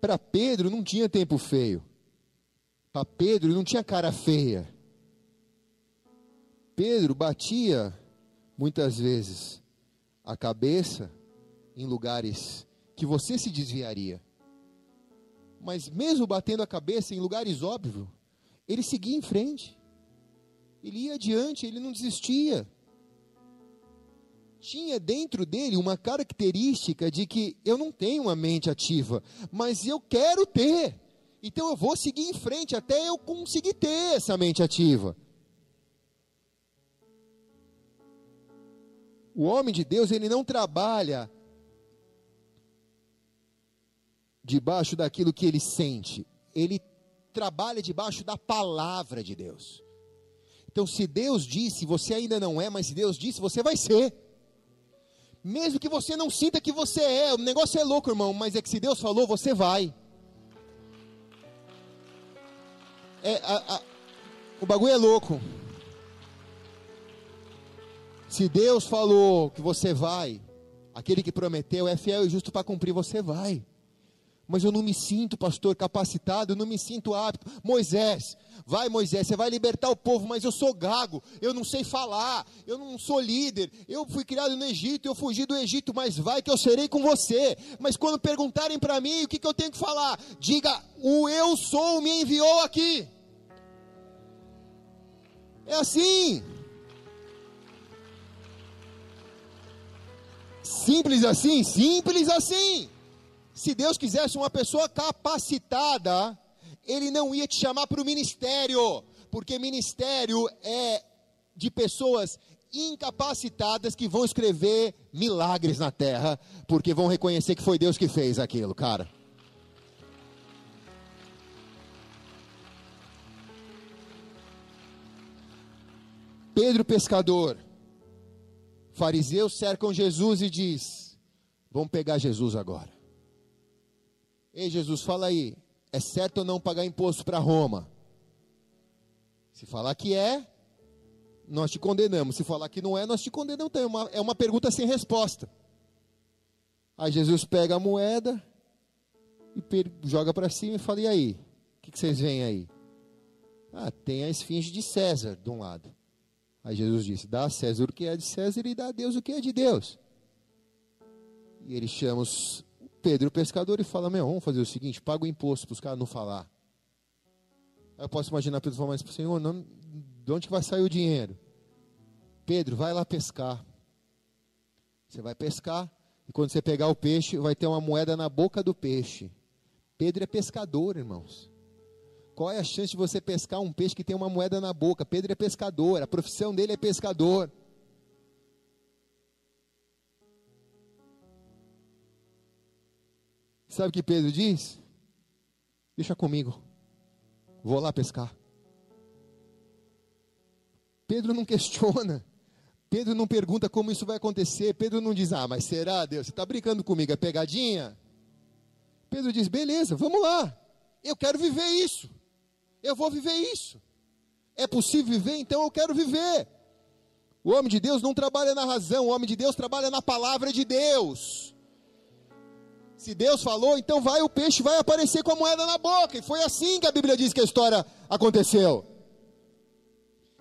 Para Pedro não tinha tempo feio. Para Pedro não tinha cara feia. Pedro batia muitas vezes a cabeça em lugares que você se desviaria. Mas mesmo batendo a cabeça em lugares óbvios, ele seguia em frente. Ele ia adiante, ele não desistia. Tinha dentro dele uma característica de que eu não tenho uma mente ativa, mas eu quero ter. Então eu vou seguir em frente até eu conseguir ter essa mente ativa. O homem de Deus, ele não trabalha debaixo daquilo que ele sente. Ele trabalha debaixo da palavra de Deus. Então, se Deus disse, você ainda não é, mas se Deus disse, você vai ser. Mesmo que você não sinta que você é, o negócio é louco, irmão, mas é que se Deus falou, você vai. É, a, a, o bagulho é louco. Se Deus falou que você vai, aquele que prometeu é fiel e justo para cumprir, você vai. Mas eu não me sinto, pastor, capacitado, eu não me sinto apto. Moisés, vai Moisés, você vai libertar o povo, mas eu sou gago, eu não sei falar, eu não sou líder. Eu fui criado no Egito, eu fugi do Egito, mas vai que eu serei com você. Mas quando perguntarem para mim, o que, que eu tenho que falar? Diga, o eu sou me enviou aqui. É assim. Simples assim? Simples assim. Se Deus quisesse uma pessoa capacitada, Ele não ia te chamar para o ministério, porque ministério é de pessoas incapacitadas que vão escrever milagres na terra, porque vão reconhecer que foi Deus que fez aquilo, cara. Pedro pescador. Fariseus cercam Jesus e diz: "Vamos pegar Jesus agora". Ei, Jesus, fala aí, é certo ou não pagar imposto para Roma? Se falar que é, nós te condenamos. Se falar que não é, nós te condenamos também. É uma, é uma pergunta sem resposta. Aí Jesus pega a moeda e joga para cima e fala: e aí? O que, que vocês veem aí? Ah, tem a esfinge de César de um lado. Aí Jesus disse: dá a César o que é de César e dá a Deus o que é de Deus. E ele chama os, Pedro, o pescador, e fala: Meu, vamos fazer o seguinte: paga o imposto para os caras não falar. Eu posso imaginar Pedro falando: Mas, Senhor, não, de onde vai sair o dinheiro? Pedro, vai lá pescar. Você vai pescar, e quando você pegar o peixe, vai ter uma moeda na boca do peixe. Pedro é pescador, irmãos. Qual é a chance de você pescar um peixe que tem uma moeda na boca? Pedro é pescador, a profissão dele é pescador. Sabe o que Pedro diz? Deixa comigo, vou lá pescar. Pedro não questiona, Pedro não pergunta como isso vai acontecer, Pedro não diz, ah, mas será, Deus, você está brincando comigo, é pegadinha? Pedro diz, beleza, vamos lá, eu quero viver isso, eu vou viver isso. É possível viver, então eu quero viver. O homem de Deus não trabalha na razão, o homem de Deus trabalha na palavra de Deus. Se Deus falou, então vai o peixe vai aparecer com a moeda na boca. E foi assim que a Bíblia diz que a história aconteceu.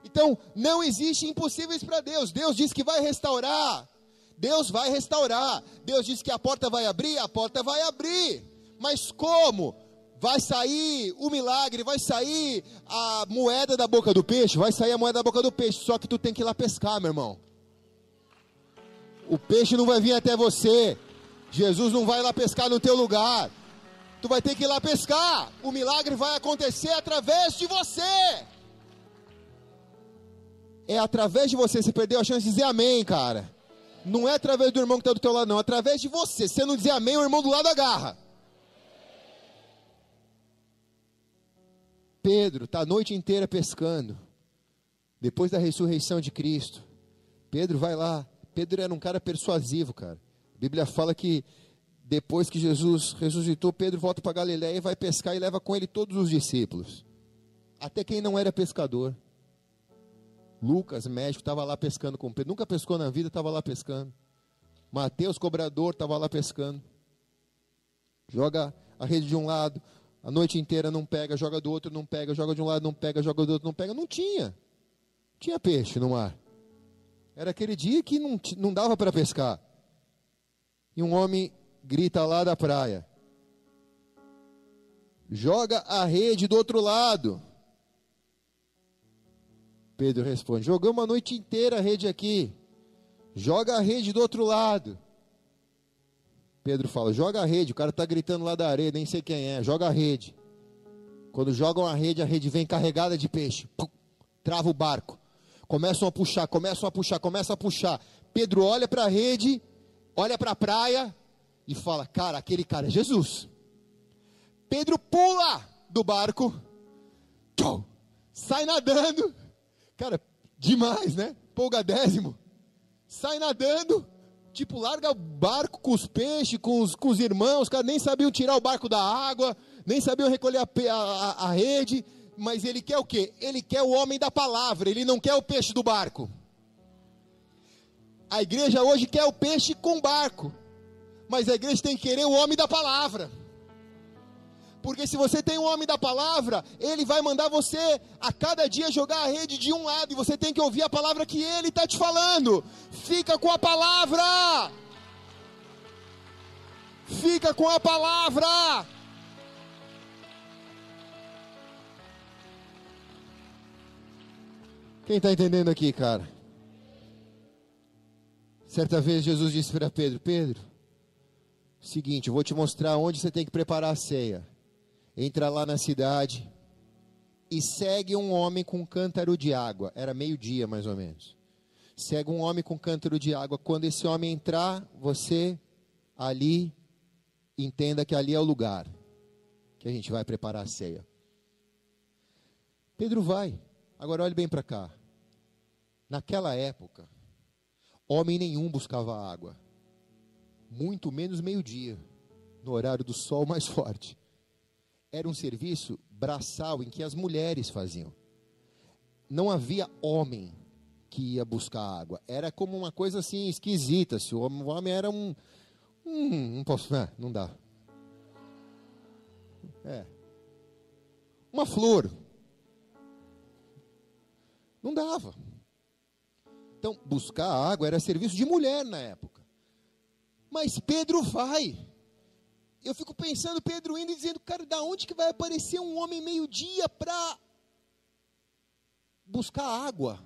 Então, não existe impossíveis para Deus. Deus diz que vai restaurar. Deus vai restaurar. Deus diz que a porta vai abrir, a porta vai abrir. Mas como? Vai sair o milagre, vai sair a moeda da boca do peixe, vai sair a moeda da boca do peixe, só que tu tem que ir lá pescar, meu irmão. O peixe não vai vir até você, Jesus não vai lá pescar no teu lugar. Tu vai ter que ir lá pescar. O milagre vai acontecer através de você. É através de você. Você perdeu a chance de dizer amém, cara. Não é através do irmão que está do teu lado, não. É através de você. Se você não dizer amém, o irmão do lado agarra. Pedro está a noite inteira pescando. Depois da ressurreição de Cristo. Pedro vai lá. Pedro era um cara persuasivo, cara. A Bíblia fala que depois que Jesus ressuscitou, Pedro volta para Galiléia e vai pescar e leva com ele todos os discípulos. Até quem não era pescador. Lucas, médico, estava lá pescando com Pedro. Nunca pescou na vida, estava lá pescando. Mateus, cobrador, estava lá pescando. Joga a rede de um lado, a noite inteira não pega, joga do outro, não pega, joga de um lado, não pega, joga do outro, não pega. Não tinha. Tinha peixe no mar. Era aquele dia que não, não dava para pescar e um homem grita lá da praia: Joga a rede do outro lado. Pedro responde: Jogamos a noite inteira a rede aqui. Joga a rede do outro lado. Pedro fala: Joga a rede. O cara está gritando lá da areia, nem sei quem é. Joga a rede. Quando jogam a rede, a rede vem carregada de peixe. Pum, trava o barco. Começam a puxar, começam a puxar, começam a puxar. Pedro olha para a rede olha para a praia e fala: Cara, aquele cara é Jesus. Pedro pula do barco, tchau, sai nadando. Cara, demais, né? Polgadésimo. Sai nadando, tipo, larga o barco com os peixes, com os, com os irmãos. Os caras nem sabiam tirar o barco da água, nem sabiam recolher a, a, a rede. Mas ele quer o quê? Ele quer o homem da palavra, ele não quer o peixe do barco. A igreja hoje quer o peixe com barco, mas a igreja tem que querer o homem da palavra. Porque se você tem um homem da palavra, ele vai mandar você a cada dia jogar a rede de um lado e você tem que ouvir a palavra que ele está te falando. Fica com a palavra. Fica com a palavra. Quem está entendendo aqui, cara? Certa vez Jesus disse para Pedro: Pedro, seguinte, eu vou te mostrar onde você tem que preparar a ceia. Entra lá na cidade e segue um homem com um cântaro de água. Era meio-dia mais ou menos. Segue um homem com um cântaro de água. Quando esse homem entrar, você ali entenda que ali é o lugar que a gente vai preparar a ceia. Pedro vai. Agora olhe bem para cá. Naquela época, homem nenhum buscava água, muito menos meio-dia, no horário do sol mais forte. Era um serviço braçal em que as mulheres faziam. Não havia homem que ia buscar água. Era como uma coisa assim esquisita. Se o homem, era um, um, não posso, não, não dá. É. Uma flor. Não dava. Então, buscar água era serviço de mulher na época. Mas Pedro vai. Eu fico pensando, Pedro indo e dizendo, cara, da onde que vai aparecer um homem meio-dia para buscar água?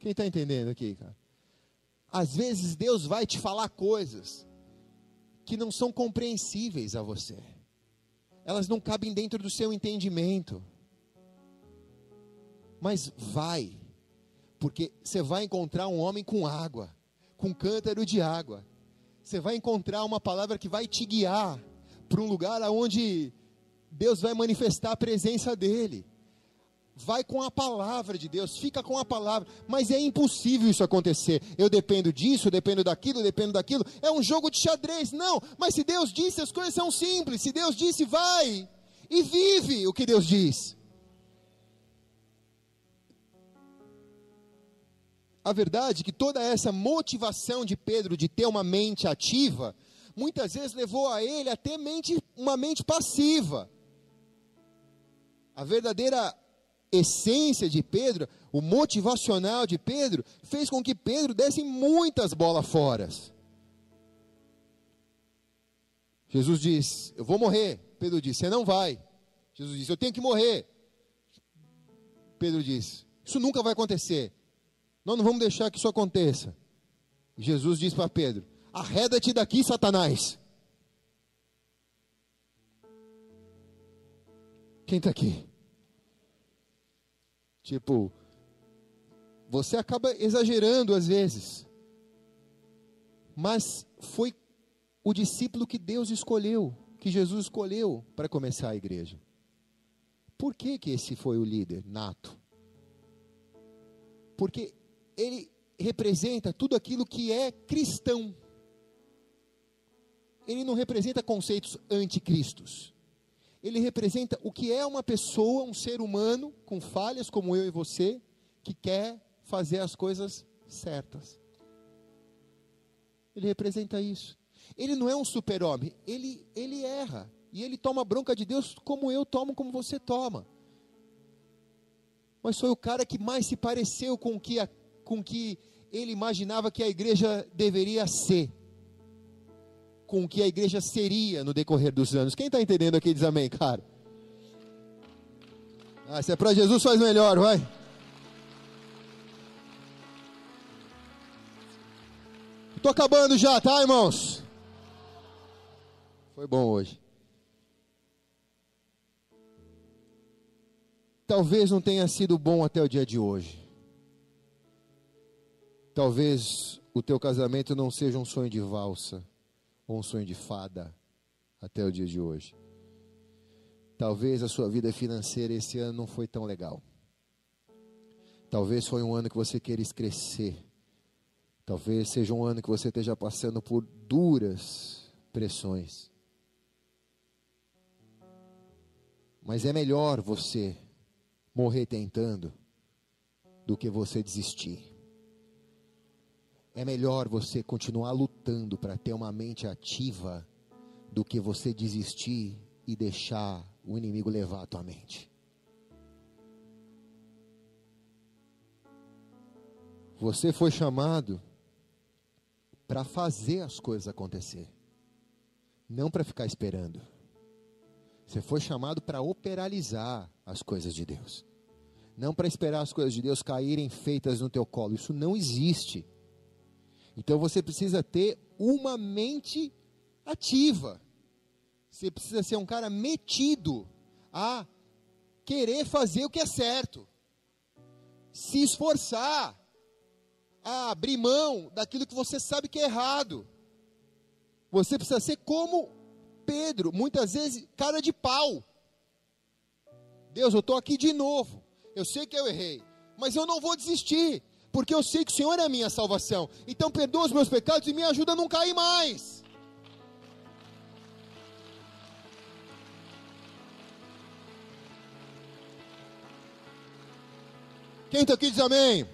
Quem está entendendo aqui, cara? Às vezes Deus vai te falar coisas que não são compreensíveis a você. Elas não cabem dentro do seu entendimento. Mas vai porque você vai encontrar um homem com água, com cântaro de água. Você vai encontrar uma palavra que vai te guiar para um lugar onde Deus vai manifestar a presença dele. Vai com a palavra de Deus, fica com a palavra, mas é impossível isso acontecer. Eu dependo disso, eu dependo daquilo, eu dependo daquilo. É um jogo de xadrez, não. Mas se Deus disse, as coisas são simples. Se Deus disse, vai e vive o que Deus diz. A verdade é que toda essa motivação de Pedro de ter uma mente ativa, muitas vezes levou a ele a ter mente, uma mente passiva. A verdadeira essência de Pedro, o motivacional de Pedro, fez com que Pedro desse muitas bolas fora. Jesus diz: Eu vou morrer. Pedro diz: Você não vai. Jesus diz: Eu tenho que morrer. Pedro diz: Isso nunca vai acontecer. Nós não vamos deixar que isso aconteça. Jesus diz para Pedro: Arreda-te daqui, Satanás. Quem está aqui? Tipo, você acaba exagerando às vezes, mas foi o discípulo que Deus escolheu, que Jesus escolheu para começar a igreja. Por que, que esse foi o líder nato? Porque ele representa tudo aquilo que é cristão. Ele não representa conceitos anticristos. Ele representa o que é uma pessoa, um ser humano, com falhas como eu e você, que quer fazer as coisas certas. Ele representa isso. Ele não é um super-homem, ele, ele erra. E ele toma bronca de Deus como eu tomo, como você toma. Mas foi o cara que mais se pareceu com o que a com que ele imaginava que a igreja deveria ser, com o que a igreja seria no decorrer dos anos. Quem está entendendo aqui diz amém, cara? Ah, se é para Jesus, faz melhor, vai. Estou acabando já, tá, irmãos? Foi bom hoje. Talvez não tenha sido bom até o dia de hoje. Talvez o teu casamento não seja um sonho de valsa ou um sonho de fada até o dia de hoje. Talvez a sua vida financeira esse ano não foi tão legal. Talvez foi um ano que você queira crescer. Talvez seja um ano que você esteja passando por duras pressões. Mas é melhor você morrer tentando do que você desistir. É melhor você continuar lutando para ter uma mente ativa do que você desistir e deixar o inimigo levar a tua mente. Você foi chamado para fazer as coisas acontecer, não para ficar esperando. Você foi chamado para operalizar as coisas de Deus, não para esperar as coisas de Deus caírem feitas no teu colo. Isso não existe. Então você precisa ter uma mente ativa. Você precisa ser um cara metido a querer fazer o que é certo, se esforçar, a abrir mão daquilo que você sabe que é errado. Você precisa ser como Pedro, muitas vezes cara de pau. Deus, eu estou aqui de novo. Eu sei que eu errei, mas eu não vou desistir, porque eu sei que o Senhor é a minha salvação. Então perdoa os meus pecados e me ajuda a não cair mais. Quem está aqui diz amém?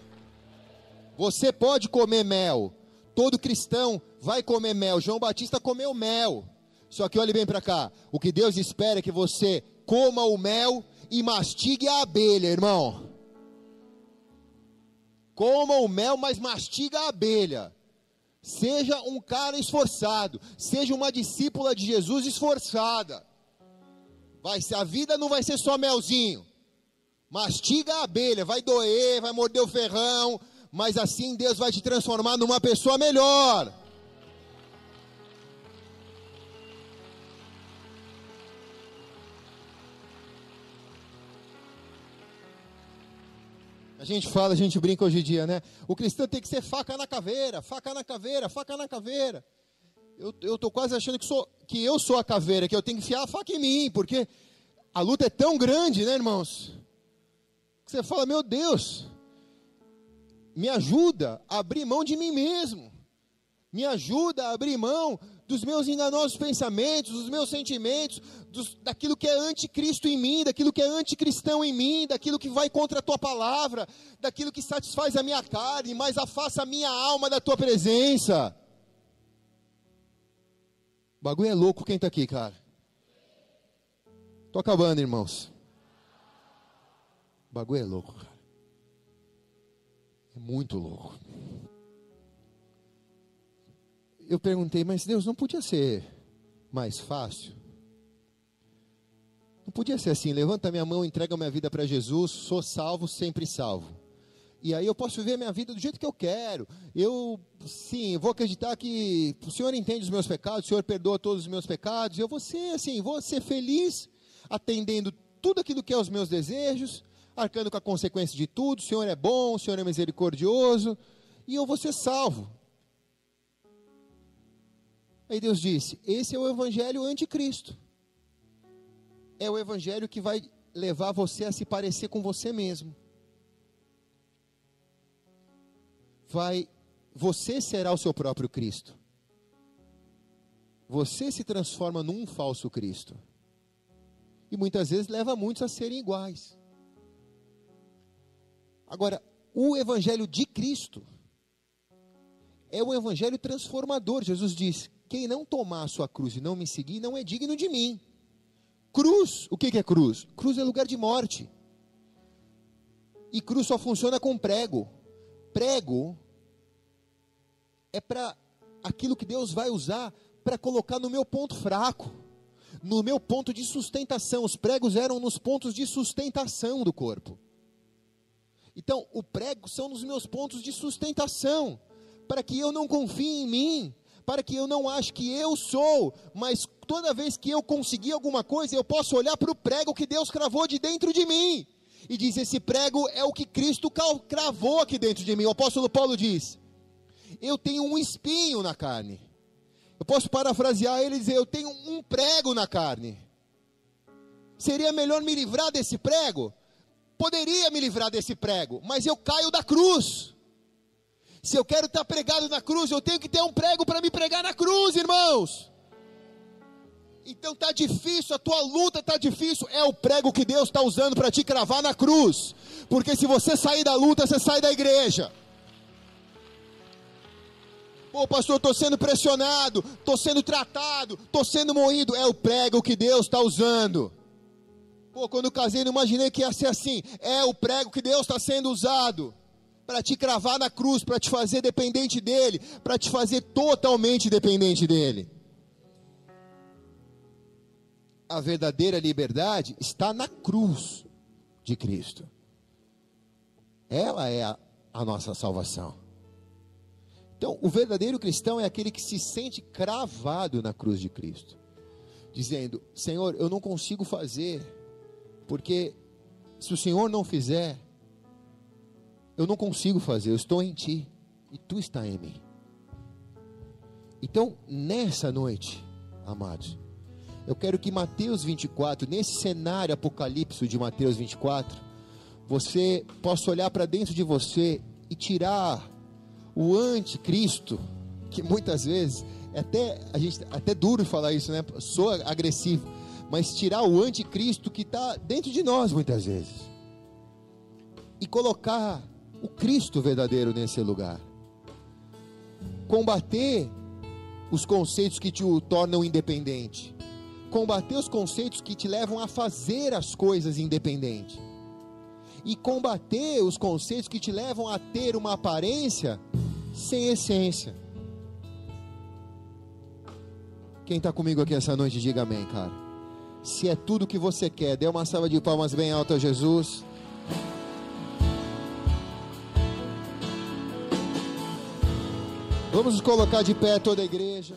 Você pode comer mel. Todo cristão vai comer mel. João Batista comeu mel. Só que olhe bem para cá. O que Deus espera é que você coma o mel e mastigue a abelha, irmão. Coma o mel, mas mastiga a abelha. Seja um cara esforçado. Seja uma discípula de Jesus esforçada. Vai a vida não vai ser só melzinho. Mastiga a abelha, vai doer, vai morder o ferrão, mas assim Deus vai te transformar numa pessoa melhor. A gente fala, a gente brinca hoje em dia, né? O cristão tem que ser faca na caveira, faca na caveira, faca na caveira. Eu estou quase achando que, sou, que eu sou a caveira, que eu tenho que enfiar a faca em mim, porque a luta é tão grande, né, irmãos? Que você fala, meu Deus, me ajuda a abrir mão de mim mesmo, me ajuda a abrir mão dos meus enganosos pensamentos, dos meus sentimentos, dos, daquilo que é anticristo em mim, daquilo que é anticristão em mim, daquilo que vai contra a tua palavra, daquilo que satisfaz a minha carne, mas afasta a minha alma da tua presença. O bagulho é louco quem está aqui, cara. Tô acabando, irmãos. O bagulho é louco, cara. É muito louco. Eu perguntei, mas Deus, não podia ser mais fácil? Não podia ser assim, levanta minha mão, entrega minha vida para Jesus, sou salvo, sempre salvo. E aí eu posso viver minha vida do jeito que eu quero. Eu, sim, vou acreditar que o Senhor entende os meus pecados, o Senhor perdoa todos os meus pecados. Eu vou ser assim, vou ser feliz, atendendo tudo aquilo que é os meus desejos, arcando com a consequência de tudo. O Senhor é bom, o Senhor é misericordioso, e eu vou ser salvo. Aí Deus disse: esse é o evangelho anticristo. É o evangelho que vai levar você a se parecer com você mesmo. Vai, você será o seu próprio Cristo. Você se transforma num falso Cristo. E muitas vezes leva muitos a serem iguais. Agora, o evangelho de Cristo é um evangelho transformador. Jesus diz: quem não tomar a sua cruz e não me seguir não é digno de mim. Cruz, o que é cruz? Cruz é lugar de morte. E cruz só funciona com prego. Prego é para aquilo que Deus vai usar para colocar no meu ponto fraco, no meu ponto de sustentação. Os pregos eram nos pontos de sustentação do corpo. Então, o prego são nos meus pontos de sustentação, para que eu não confie em mim, para que eu não ache que eu sou, mas toda vez que eu conseguir alguma coisa, eu posso olhar para o prego que Deus cravou de dentro de mim. E diz: esse prego é o que Cristo cravou aqui dentro de mim. O apóstolo Paulo diz: Eu tenho um espinho na carne. Eu posso parafrasear ele e dizer: Eu tenho um prego na carne. Seria melhor me livrar desse prego? poderia me livrar desse prego, mas eu caio da cruz. Se eu quero estar pregado na cruz, eu tenho que ter um prego para me pregar na cruz, irmãos. Então tá difícil, a tua luta tá difícil, é o prego que Deus está usando para te cravar na cruz. Porque se você sair da luta, você sai da igreja. Pô, pastor, estou sendo pressionado, estou sendo tratado, estou sendo moído. É o prego que Deus está usando. Pô, quando casei, não imaginei que ia ser assim. É o prego que Deus está sendo usado para te cravar na cruz, para te fazer dependente dele, para te fazer totalmente dependente dele. A verdadeira liberdade está na cruz de Cristo. Ela é a, a nossa salvação. Então, o verdadeiro cristão é aquele que se sente cravado na cruz de Cristo, dizendo: Senhor, eu não consigo fazer, porque se o Senhor não fizer, eu não consigo fazer, eu estou em ti e tu está em mim. Então, nessa noite, amados, eu quero que Mateus 24, nesse cenário apocalipse de Mateus 24, você possa olhar para dentro de você e tirar o anticristo, que muitas vezes é até a gente até duro falar isso, né? Sou agressivo, mas tirar o anticristo que está dentro de nós muitas vezes e colocar o Cristo verdadeiro nesse lugar. Combater os conceitos que te tornam independente. Combater os conceitos que te levam a fazer as coisas independente. E combater os conceitos que te levam a ter uma aparência sem essência. Quem está comigo aqui essa noite, diga amém, cara. Se é tudo que você quer, dê uma salva de palmas bem alta a Jesus. Vamos colocar de pé toda a igreja.